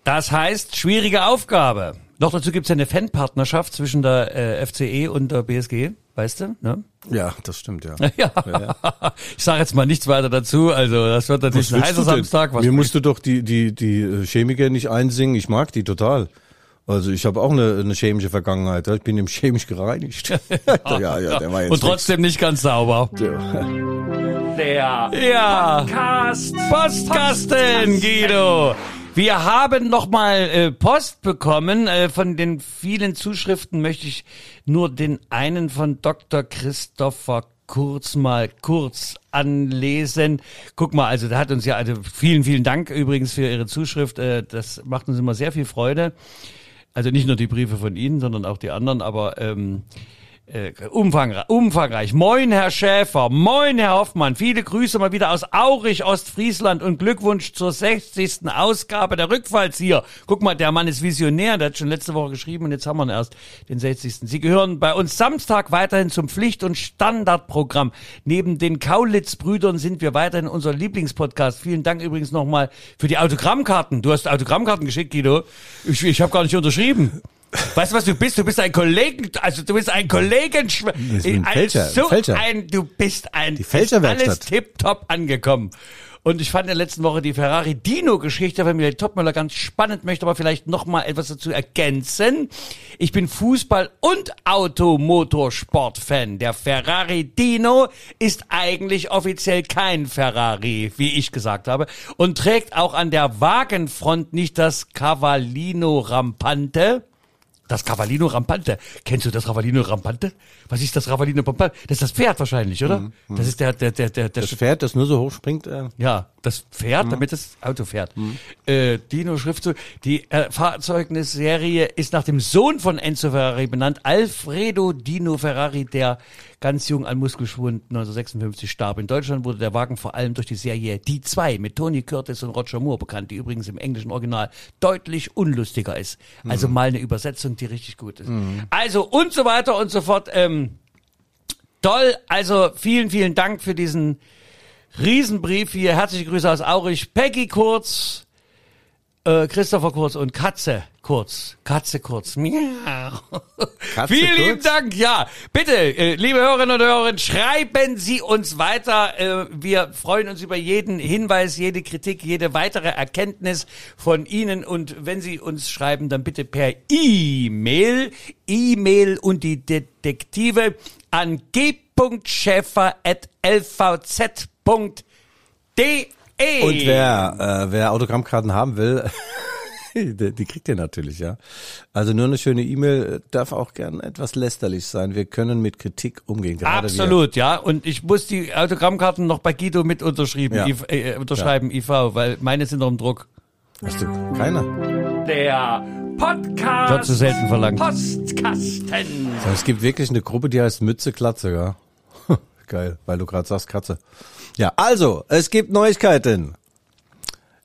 Das heißt, schwierige Aufgabe. Noch dazu gibt's ja eine Fanpartnerschaft zwischen der äh, FCE und der BSG. Weißt du? Ne? Ja, das stimmt, ja. Ja. Ich sage jetzt mal nichts weiter dazu. Also das wird natürlich ein heißer? Samstag. Was Mir musst du doch die, die, die äh, Chemiker nicht einsingen. Ich mag die total. Also ich habe auch eine, eine chemische Vergangenheit. Ich bin im chemisch gereinigt. ja, ja, der war jetzt Und trotzdem nicht ganz sauber. Der Ja. Podcast. Postkasten, Guido. Wir haben nochmal äh, Post bekommen. Äh, von den vielen Zuschriften möchte ich nur den einen von Dr. Christopher Kurz mal kurz anlesen. Guck mal, also da hat uns ja, also vielen, vielen Dank übrigens für Ihre Zuschrift. Äh, das macht uns immer sehr viel Freude. Also nicht nur die Briefe von Ihnen, sondern auch die anderen, aber ähm, äh, umfangreich, umfangreich. Moin, Herr Schäfer. Moin, Herr Hoffmann. Viele Grüße mal wieder aus Aurich, Ostfriesland und Glückwunsch zur 60. Ausgabe der Rückfalls hier. Guck mal, der Mann ist Visionär. Der hat schon letzte Woche geschrieben und jetzt haben wir ihn erst, den 60. Sie gehören bei uns Samstag weiterhin zum Pflicht- und Standardprogramm. Neben den Kaulitz-Brüdern sind wir weiterhin unser Lieblingspodcast. Vielen Dank übrigens nochmal für die Autogrammkarten. Du hast Autogrammkarten geschickt, Guido. Ich, ich habe gar nicht unterschrieben. Weißt du, was du bist? Du bist ein Kollegen, also du bist ein Kollegen, ist ein Fälscher, so Fälscher. ein, du bist ein, Die Fälscherwerkstatt. alles tipptopp angekommen. Und ich fand in der letzten Woche die Ferrari Dino Geschichte von Michael Topmüller ganz spannend, möchte aber vielleicht noch mal etwas dazu ergänzen. Ich bin Fußball- und Automotorsport-Fan. Der Ferrari Dino ist eigentlich offiziell kein Ferrari, wie ich gesagt habe, und trägt auch an der Wagenfront nicht das Cavallino Rampante. Das Cavallino Rampante. Kennst du das Cavallino Rampante? Was ist das Cavallino Rampante? Das ist das Pferd wahrscheinlich, oder? Das ist der, der, der, der, der Das Pferd, das nur so hoch springt. Äh, ja, das Pferd, damit das Auto fährt. Äh, Dino Schriftzug. Die äh, Fahrzeugnisserie ist nach dem Sohn von Enzo Ferrari benannt, Alfredo Dino Ferrari, der ganz jung an Muskelschwund 1956 starb. In Deutschland wurde der Wagen vor allem durch die Serie Die Zwei mit Tony Curtis und Roger Moore bekannt, die übrigens im englischen Original deutlich unlustiger ist. Also mal eine Übersetzung, die richtig gut ist. Also und so weiter und so fort. Ähm, toll. Also vielen, vielen Dank für diesen Riesenbrief hier. Herzliche Grüße aus Aurich. Peggy Kurz, äh, Christopher Kurz und Katze Kurz. Katze Kurz. Miau. Katze Vielen lieben Kurz? Dank. Ja, bitte, äh, liebe Hörerinnen und Hörer, schreiben Sie uns weiter. Äh, wir freuen uns über jeden Hinweis, jede Kritik, jede weitere Erkenntnis von Ihnen. Und wenn Sie uns schreiben, dann bitte per E-Mail. E-Mail und die Detektive an g.schäfer.lvz.de. Und wer, äh, wer Autogrammkarten haben will, die, die kriegt ihr natürlich, ja. Also nur eine schöne E-Mail äh, darf auch gern etwas lästerlich sein. Wir können mit Kritik umgehen. Gerade Absolut, ja. Und ich muss die Autogrammkarten noch bei Guido mit unterschrieben, Ja. I, äh, unterschreiben, IV, weil meine sind noch im Druck. Hast du keiner? Der Podcast. Wird zu selten verlangt. Postkasten. So, Es gibt wirklich eine Gruppe, die heißt Mütze Klatze, ja. Geil, weil du gerade sagst Katze. Ja, also, es gibt Neuigkeiten.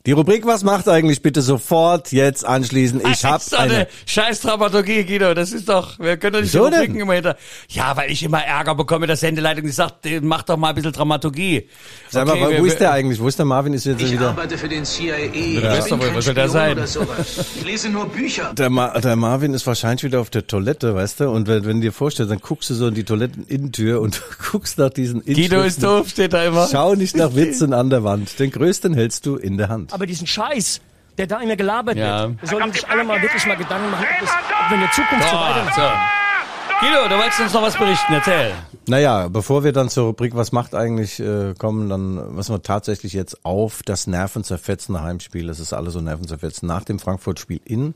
Die Rubrik Was macht eigentlich bitte sofort jetzt anschließen. Ich Ah, habe ist doch eine eine scheiß Dramaturgie, Guido. Das ist doch, wir können doch nicht die Rubriken denn? immer hinter. Ja, weil ich immer Ärger bekomme, dass Sendeleitung die sagt, mach doch mal ein bisschen Dramaturgie. Sag mal, Okay, wo wir- ist der eigentlich? Wo ist der Marvin? Ist jetzt Ich wieder arbeite für den CIA. Ich weiß bin doch wohl, kein was soll der sein? oder sowas. Ich lese nur Bücher. der, Ma der Marvin ist wahrscheinlich wieder auf der Toilette, weißt du? Und wenn, wenn du dir vorstellst, dann guckst du so in die Toiletteninnentür und guckst nach diesen Guido ist doof, steht da immer. Schau nicht nach Witzen an der Wand. Den größten hältst du in der Hand. Aber diesen Scheiß, der da immer gelabert Ja. wird, wir sollten sich alle mal wirklich mal Gedanken machen, ob, es, ob wir in der Zukunft so So, weitermachen. so. Guido, du wolltest uns noch was berichten, erzähl. Naja, bevor wir dann zur Rubrik Was macht eigentlich äh, kommen, dann müssen wir tatsächlich jetzt auf das nervenzerfetzende Heimspiel. Das ist alles so nervenzerfetzend. Nach dem Frankfurt-Spiel in,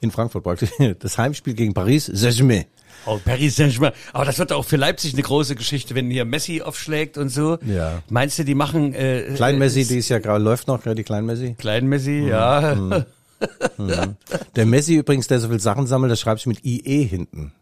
in Frankfurt praktisch, das Heimspiel gegen Paris Saint-Germain. Oh, Paris Saint-Germain. Aber das wird auch für Leipzig eine große Geschichte, wenn hier Messi aufschlägt und so. Ja. Meinst du, die machen äh, Klein Messi, äh, die ist ja gerade, läuft noch, gerade die Klein Messi. Klein Messi, Mhm. ja. Der Messi übrigens, der so viel Sachen sammelt, der schreibst mit IE hinten.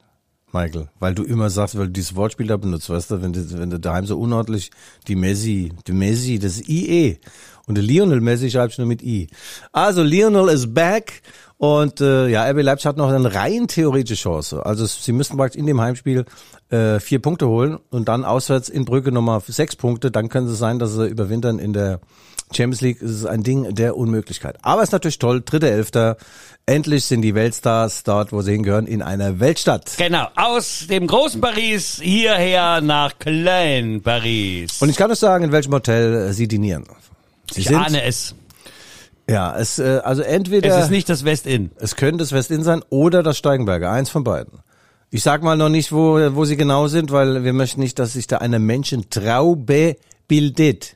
Michael, weil du immer sagst, weil du dieses Wortspiel da benutzt, weißt du, wenn du, wenn du daheim so unordentlich die Messi, die Messi, das IE. Und der Lionel Messi schreibst du nur mit I. Also Lionel is back Und äh, ja, RB Leipzig hat noch eine rein theoretische Chance. Also sie müssen praktisch in dem Heimspiel äh, vier Punkte holen und dann auswärts in Brücke nochmal sechs Punkte. Dann können es sein, dass sie überwintern in der Champions League. Es ist ein Ding der Unmöglichkeit. Aber es ist natürlich toll, dritter Elfter. Endlich sind die Weltstars dort, wo sie hingehören, in einer Weltstadt. Genau, aus dem großen Paris hierher nach Klein Paris. Und ich kann euch sagen, in welchem Hotel sie dinieren. Sie ich sind, ahne es. Ja, es äh, also entweder Es ist nicht das West-In. Es könnte das Westin sein oder das Steigenberger, eins von beiden. Ich sag mal noch nicht, wo, wo sie genau sind, weil wir möchten nicht, dass sich da eine Menschentraube bildet.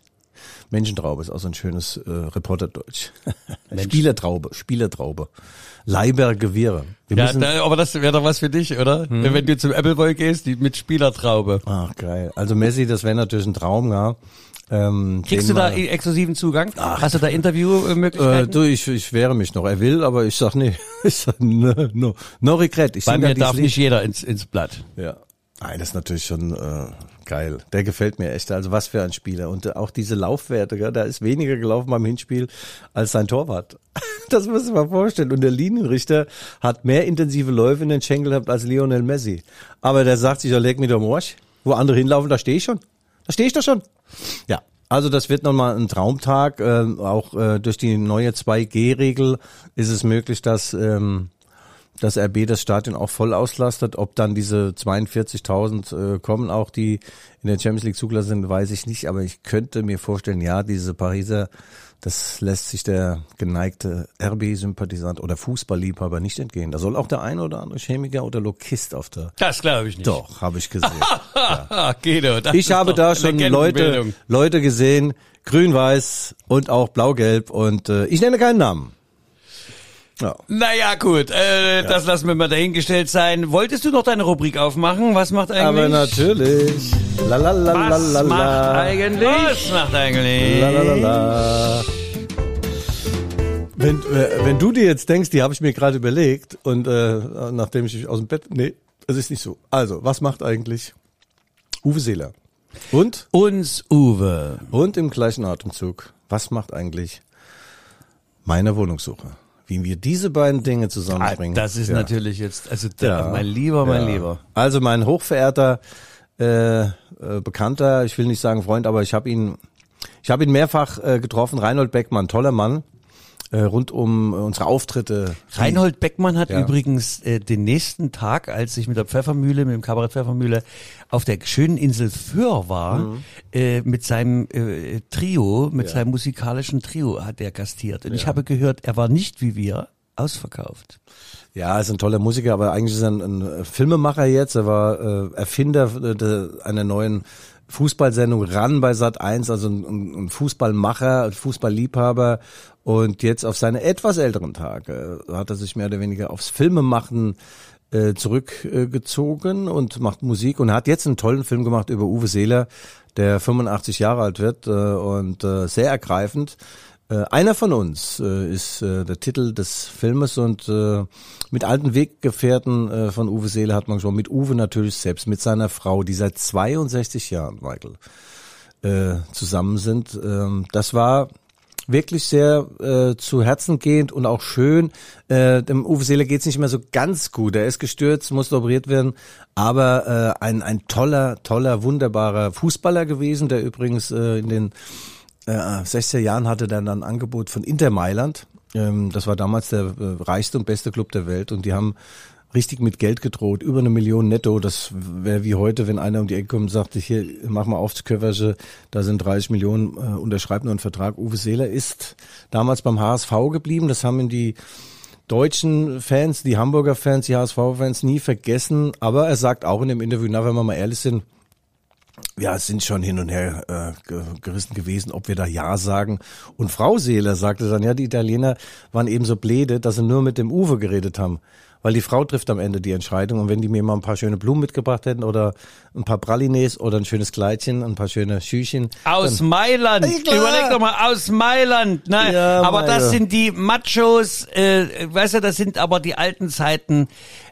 Menschentraube ist auch so ein schönes äh, Reporterdeutsch. Spielertraube, Spielertraube. Leibergewirre. Wir Ja, da, aber das wäre doch was für dich, oder? Wenn du zum Appleboy gehst, die mit Spielertraube. ach geil. Also Messi, das wäre natürlich ein Traum, ja. Ähm, Kriegst du da mal- exklusiven Zugang? Hast du da Äh, Interviewmöglichkeiten? du, ich, ich wehre mich noch. Er will, aber ich sag nee. Ich sag no, no, no regret. Ich Bei mir darf nicht jeder ins, ins Blatt. Ja. Nein, das ist natürlich schon äh, geil. Der gefällt mir echt. Also was für ein Spieler. Und auch diese Laufwerte, gell? da ist weniger gelaufen beim Hinspiel als sein Torwart. Das muss man mal vorstellen. Und der Linienrichter hat mehr intensive Läufe in den Schenkel gehabt als Lionel Messi. Aber der sagt sich, ja, leg mir doch Morsch. Wo andere hinlaufen, da stehe ich schon. Da stehe ich doch schon. Ja. Also das wird nochmal ein Traumtag. Ähm, auch äh, durch die neue 2G-Regel ist es möglich, dass ähm, dass RB das Stadion auch voll auslastet. Ob dann diese 42.000 äh, kommen, auch die in der Champions League zugelassen sind, weiß ich nicht. Aber ich könnte mir vorstellen, ja, diese Pariser, das lässt sich der geneigte RB-Sympathisant oder Fußballliebhaber nicht entgehen. Da soll auch der ein oder andere Chemiker oder Lokist auf der... Das glaube ich nicht. Doch, habe ich gesehen. Ah, Guido, Ich habe da schon Leute. Leute gesehen, grün-weiß und auch blau-gelb und äh, ich nenne keinen Namen. Ja. Naja, gut, äh, das lassen wir mal dahingestellt sein. Wolltest du noch deine Rubrik aufmachen? Was macht eigentlich? Aber natürlich. La la la Was la macht la. eigentlich? Was macht eigentlich? La la la la. Wenn, äh, wenn du dir jetzt denkst, die habe ich mir gerade überlegt und äh, nachdem ich aus dem Bett, nee, das ist nicht so. Also, was macht eigentlich Uwe Seeler? Und Uns Uwe. und im gleichen Atemzug, was macht eigentlich meine Wohnungssuche? Wie wir diese beiden Dinge Ah, zusammenbringen. das ist Ja. natürlich jetzt, also Ja. mein Lieber, mein Ja. Lieber. Also mein hochverehrter äh, äh, Bekannter, ich will nicht sagen Freund, aber ich habe ihn, ich habe ihn mehrfach äh, getroffen. Reinhold Beckmann, toller Mann, äh, rund um äh, unsere Auftritte. Reinhold Beckmann hat Ja. übrigens äh, den nächsten Tag, als ich mit der Pfeffermühle, mit dem Kabarett Pfeffermühle auf der schönen Insel Föhr war, Mhm. äh, mit seinem äh, Trio, mit seinem musikalischen Trio hat er gastiert. Und ich habe gehört, er war nicht wie wir ausverkauft. Ja, ist ein toller Musiker, aber eigentlich ist er ein, ein Filmemacher jetzt. Er war äh, Erfinder äh, einer neuen Fußballsendung ran bei Sat 1, also ein, ein Fußballmacher, Fußballliebhaber. Und jetzt auf seine etwas älteren Tage äh, hat er sich mehr oder weniger aufs Filmemachen äh, zurückgezogen und macht Musik und hat jetzt einen tollen Film gemacht über Uwe Seeler, der 85 Jahre alt wird äh, und äh, sehr ergreifend. Äh, einer von uns äh, ist äh, der Titel des Filmes und äh, mit alten Weggefährten äh, von Uwe Seele hat man schon, mit Uwe natürlich selbst, mit seiner Frau, die seit 62 Jahren, Michael, äh, zusammen sind. Ähm, das war wirklich sehr äh, zu Herzen gehend und auch schön. Äh, dem Uwe Seele geht's nicht mehr so ganz gut. Er ist gestürzt, musste operiert werden, aber äh, ein, ein toller, toller, wunderbarer Fußballer gewesen, der übrigens äh, in den äh, 16 Jahren hatte dann ein Angebot von Inter Mailand. Ähm, das war damals der äh, reichste und beste Club der Welt und die haben richtig mit Geld gedroht, über eine Million netto. Das wäre wie heute, wenn einer um die Ecke kommt und sagt, hier, mach mal auf das Köffersche, da sind 30 Millionen, äh, unterschreibt nur einen Vertrag. Uwe Seeler ist damals beim HSV geblieben. Das haben ihn die deutschen Fans, die Hamburger Fans, die HSV-Fans nie vergessen. Aber er sagt auch in dem Interview, na, wenn wir mal ehrlich sind, ja, es sind schon hin und her äh, ge- gerissen gewesen, ob wir da Ja sagen. Und Frau Seeler sagte dann, ja, die Italiener waren eben so bläde, dass sie nur mit dem Uwe geredet haben. Weil die Frau trifft am Ende die Entscheidung. Und wenn die mir mal ein paar schöne Blumen mitgebracht hätten oder ein paar Pralines oder ein schönes Kleidchen, ein paar schöne Schüchen. Aus Mailand. Klar. Überleg doch mal, aus Mailand. Nein, Ja, aber das Meier. sind die Machos, äh, weißt du, das sind aber die alten Zeiten,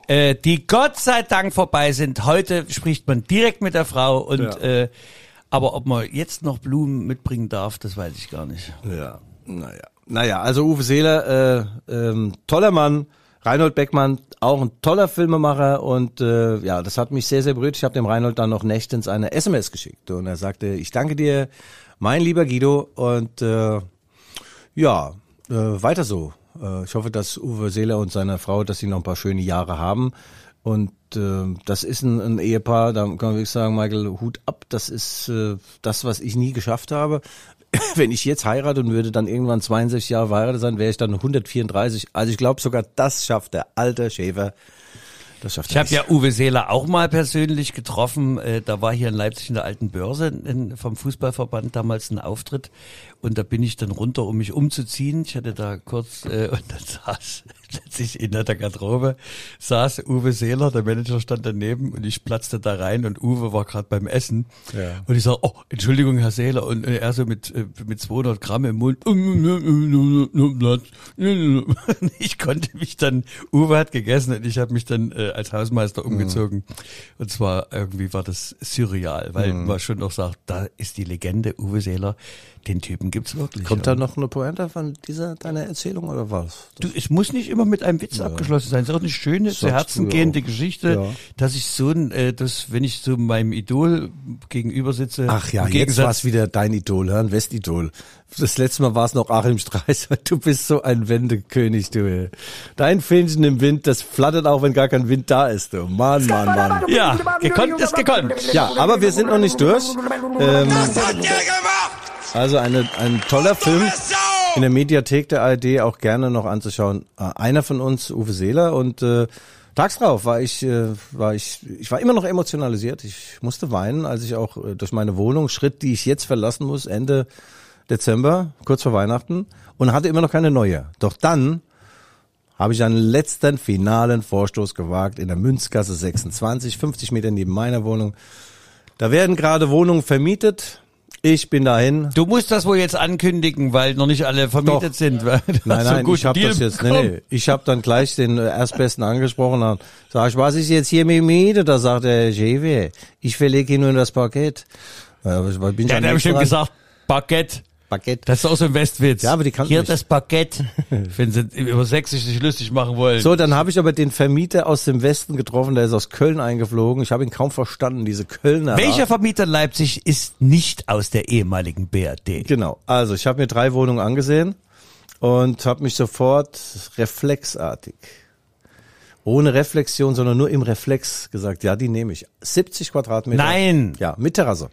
äh, die Gott sei Dank vorbei sind. Heute spricht man direkt mit der Frau und Ja. äh, aber ob man jetzt noch Blumen mitbringen darf, das weiß ich gar nicht. Ja, naja. naja, also Uwe Seeler, äh, ähm, toller Mann. Reinhold Beckmann, auch ein toller Filmemacher und äh, ja, das hat mich sehr, sehr berührt. Ich habe dem Reinhold dann noch nächtens eine SMS geschickt und er sagte, ich danke dir, mein lieber Guido und äh, ja, äh, weiter so. Äh, ich hoffe, dass Uwe Seeler und seine Frau, dass sie noch ein paar schöne Jahre haben und äh, das ist ein, ein Ehepaar, da kann man wirklich sagen, Michael, Hut ab, das ist äh, das, was ich nie geschafft habe. Wenn ich jetzt heirate und würde dann irgendwann 62 Jahre verheiratet sein, wäre ich dann 134. Also ich glaube sogar, das schafft der alte Schäfer. Das schafft Ich habe ja Uwe Seeler auch mal persönlich getroffen. Äh, da war hier in Leipzig in der alten Börse in, vom Fußballverband damals ein Auftritt und da bin ich dann runter, um mich umzuziehen. Ich hatte da kurz äh, und dann saß plötzlich in der Garderobe saß Uwe Seeler, der Manager stand daneben und ich platzte da rein und Uwe war gerade beim Essen Ja. und ich sag, oh Entschuldigung Herr Seeler und äh, er so mit äh, mit 200 Gramm im Mund. Ich konnte mich dann, Uwe hat gegessen und ich habe mich dann äh, als Hausmeister umgezogen und zwar irgendwie war das surreal, weil man schon noch sagt, da ist die Legende Uwe Seeler, den Typen gibt's wirklich. Kommt ja. da noch eine Pointe von dieser deiner Erzählung oder was? Du, es muss nicht immer mit einem Witz abgeschlossen sein. Es ist auch eine schöne, zu Herzen gehende. Geschichte, Ja. dass ich so ein, äh, das, wenn ich so meinem Idol gegenüber sitze. Ach ja, jetzt war es wieder dein Idol, ein Westidol. Das letzte Mal war es noch Achim Streiser. Du bist so ein Wendekönig, du. ey. Dein Fähnchen im Wind, das flattert auch, wenn gar kein Wind da ist, du. Mann, Mann, Mann. Ja, gekonnt ist gekonnt. Ja, aber wir sind noch nicht durch. Ähm, also eine, ein toller Film in der Mediathek der ARD auch gerne noch anzuschauen. Äh, Einer von uns, Uwe Seeler und äh, tags drauf war ich, äh, war ich, ich war immer noch emotionalisiert. Ich musste weinen, als ich auch äh, durch meine Wohnung schritt, die ich jetzt verlassen muss, Ende Dezember, kurz vor Weihnachten, und hatte immer noch keine neue. Doch dann habe ich einen letzten finalen Vorstoß gewagt in der Münzgasse 26, 50 Meter neben meiner Wohnung. Da werden gerade Wohnungen vermietet. Ich bin dahin. Du musst das wohl jetzt ankündigen, weil noch nicht alle vermietet Doch. sind. Weil Nein, nein, ich habe das jetzt, nee, nee. Ich habe dann gleich den äh, Erstbesten angesprochen und sag ich, was ist jetzt hier mit Miete? Da sagt der Jewe, ich verlege nur das Parkett. Ja, bin Der schon hat ja bestimmt gesagt, Parkett. Parkett. Das ist auch so ein Westwitz. Ja, aber die kannten Hier mich. das Parkett. Wenn sie über Sächsisch sich lustig machen wollen. So, dann habe ich aber den Vermieter aus dem Westen getroffen, der ist aus Köln eingeflogen. Ich habe ihn kaum verstanden, diese Kölner. Welcher Vermieter in Leipzig ist nicht aus der ehemaligen BRD? Genau. Also ich habe mir drei Wohnungen angesehen und habe mich sofort reflexartig, ohne Reflexion, sondern nur im Reflex gesagt, ja, die nehme ich. 70 Quadratmeter. Nein. Ja, mit Terrasse.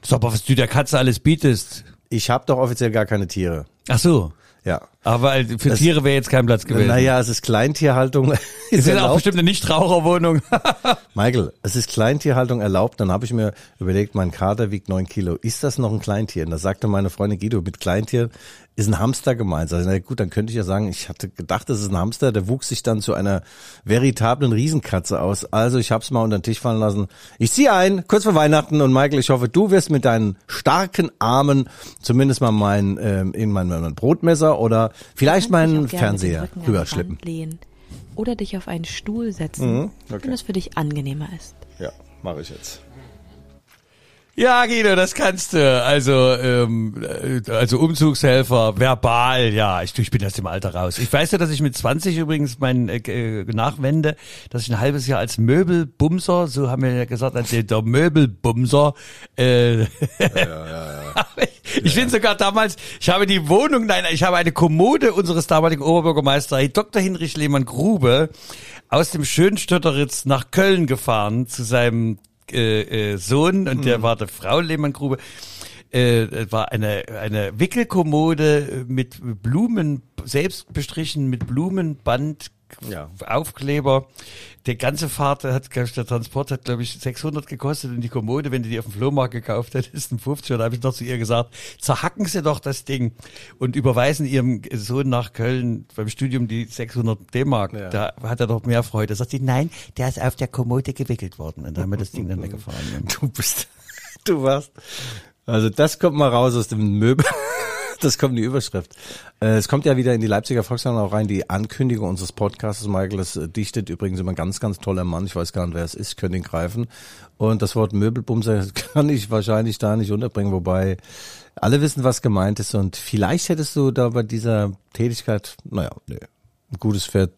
Das ist aber, was du der Katze alles bietest. Ich habe doch offiziell gar keine Tiere. Ach so. Ja. Aber für Das- Tiere wäre jetzt kein Platz gewesen. Naja, es ist Kleintierhaltung. Es ist ist auch erlaubt. bestimmt eine Nichtraucherwohnung. Michael, es ist Kleintierhaltung erlaubt. Dann habe ich mir überlegt, mein Kater wiegt neun Kilo. Ist das noch ein Kleintier? Und da sagte meine Freundin Guido, mit Kleintier ist ein Hamster gemeint. Also, na gut, dann könnte ich ja sagen, ich hatte gedacht, das ist ein Hamster. Der wuchs sich dann zu einer veritablen Riesenkatze aus. Also ich habe es mal unter den Tisch fallen lassen. Ich ziehe ein, kurz vor Weihnachten. Und Michael, ich hoffe, du wirst mit deinen starken Armen zumindest mal mein, ähm, in mein, mein Brotmesser oder vielleicht meinen Fernseher rüberschleppen. Lehnen Oder dich auf einen Stuhl setzen, Mhm, okay. wenn es für dich angenehmer ist. Ja, mache ich jetzt. Ja, Guido, das kannst du. Also, ähm, äh, also Umzugshelfer, verbal, ja, ich, ich bin aus dem Alter raus. Ich weiß ja, dass ich mit 20 übrigens mein äh, äh, nachwende, dass ich ein halbes Jahr als Möbelbumser, so haben wir ja gesagt, als der, der Möbelbumser, äh, ich bin sogar damals, ich habe die Wohnung, nein, ich habe eine Kommode unseres damaligen Oberbürgermeisters Dr. Hinrich Lehmann-Grube aus dem Schönstötteritz nach Köln gefahren zu seinem äh, äh, Sohn und der war der Frau Lehmann-Grube. Äh, war eine, eine Wickelkommode mit Blumen, selbst bestrichen mit Blumenband, Ja. Aufkleber. Der ganze Fahrt hat, glaub ich, der Transport hat, glaube ich, 600 gekostet und die Kommode, wenn du die auf dem Flohmarkt gekauft hättest, ein 50. Und da habe ich noch zu ihr gesagt, zerhacken Sie doch das Ding und überweisen Ihrem Sohn nach Köln beim Studium die 600 D-Mark. Ja. Da hat er doch mehr Freude. Da sagt sie, nein, der ist auf der Kommode gewickelt worden. Und dann haben wir das Ding dann weggefahren. Du bist, du warst. Also das kommt mal raus aus dem Möbel. Das kommt in die Überschrift. Äh, Es kommt ja wieder in die Leipziger Volkszeitung auch rein, die Ankündigung unseres Podcasts. Michael, das äh, dichtet übrigens immer ein ganz, ganz toller Mann. Ich weiß gar nicht, wer es ist, könnt ihn greifen. Und das Wort Möbelbumser kann ich wahrscheinlich da nicht unterbringen, wobei Alle wissen, was gemeint ist und vielleicht hättest du da bei dieser Tätigkeit, naja, nee, ein gutes Pferd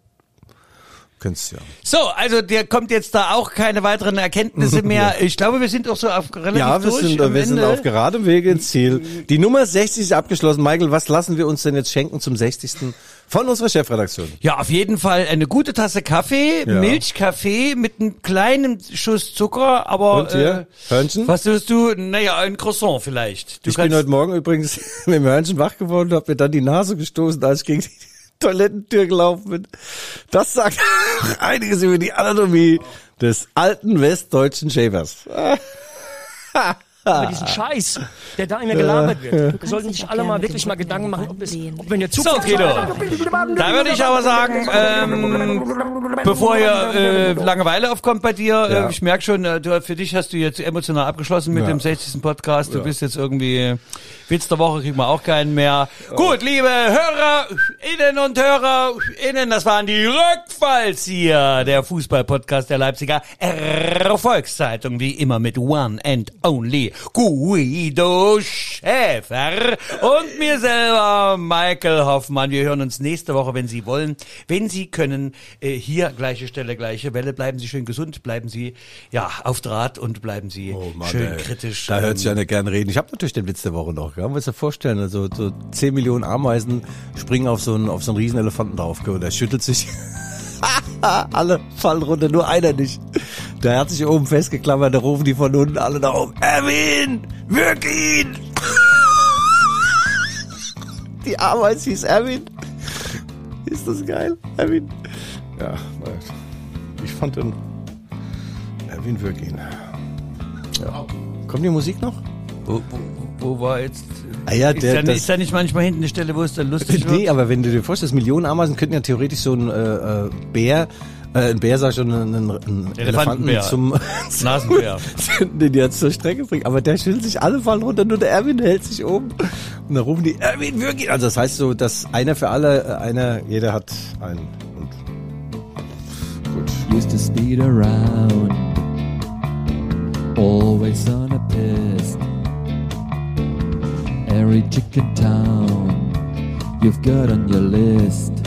könntest du ja. So, also dir kommt jetzt da auch keine weiteren Erkenntnisse mehr. Ich glaube, wir sind auch so auf relativ Ja, wir durch sind, wir sind Ende. auf geradem Wege ins Ziel. Die Nummer 60 ist abgeschlossen. Michael, was lassen wir uns denn jetzt schenken zum 60. von unserer Chefredaktion? Ja, auf jeden Fall eine gute Tasse Kaffee, Ja. Milchkaffee mit einem kleinen Schuss Zucker, aber Und hier, Hörnchen? was wirst du? Naja, ein Croissant vielleicht. Du ich bin heute Morgen übrigens mit dem Hörnchen wach geworden und habe mir dann die Nase gestoßen, als ich gegen die Toilettentür gelaufen bin. Das sagt einiges über die Anatomie des alten westdeutschen Schäfers. Über diesen Scheiß, der da immer gelabert wird. Wir sollten sich alle mal wirklich mal Gedanken machen, ob, es, ob wir in der so, Zukunft... Guido. Da würde ich aber sagen, ähm, bevor hier äh, Langeweile aufkommt bei dir, Ja. äh, ich merke schon, äh, du, für dich hast du jetzt emotional abgeschlossen mit Ja. dem 60. Podcast. Du bist jetzt irgendwie Witz der Woche kriegen wir auch keinen mehr. Gut, liebe HörerInnen und HörerInnen, das waren die Rückfallzieher, der Fußball-Podcast der Leipziger Volkszeitung, wie immer mit One and Only Guido Schäfer und mir selber, Michael Hoffmann. Wir hören uns nächste Woche, wenn Sie wollen, wenn Sie können. Äh, hier gleiche Stelle, gleiche Welle. Bleiben Sie schön gesund, bleiben Sie ja auf Draht und bleiben Sie schön ey. kritisch. Da hört sich einer gerne reden. Ich habe natürlich den Witz der Woche noch. Kann man sich ja vorstellen, also so 10 Millionen Ameisen springen auf so einen, auf so einen riesen Elefanten drauf und der schüttelt sich. alle fallen runter, nur einer nicht. Der hat sich oben festgeklammert, da rufen die von unten alle nach oben. Erwin, wirk ihn! Die Ameise hieß Erwin. Ist das geil, Erwin? Ja, ich fand den Erwin wirk ihn. Ja. Kommt die Musik noch? Wo, wo, wo war jetzt? Ah ja, ist, der- da, das- ist da nicht manchmal hinten eine Stelle, wo es dann lustig wird? Nee, aber wenn du dir vorstellst, Millionen Ameisen könnten ja theoretisch so ein äh, äh, Bär, äh, ein Bär sag ich schon, einen, einen Elefanten Elefantenbär. zum Nasenbär. den jetzt zur Strecke bringen. Aber der schüttelt sich alle fallen runter, nur der Erwin hält sich oben. Und dann rufen die, Erwin, wirklich. Also das heißt so, dass einer für alle, äh, einer, jeder hat einen. Und gut. used to speed around, always on a piss. Every chicken town you've got on your list.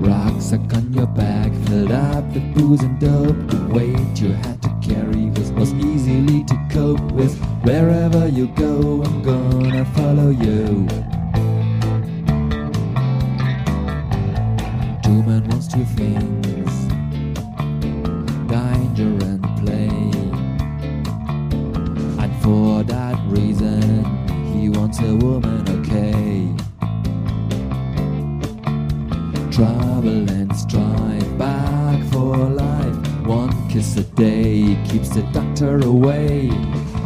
Rucksack on your back, filled up with booze and dope. The weight you had to carry was, was easily to cope with. Wherever you go, I'm gonna follow you. Two men wants two things danger and the doctor away.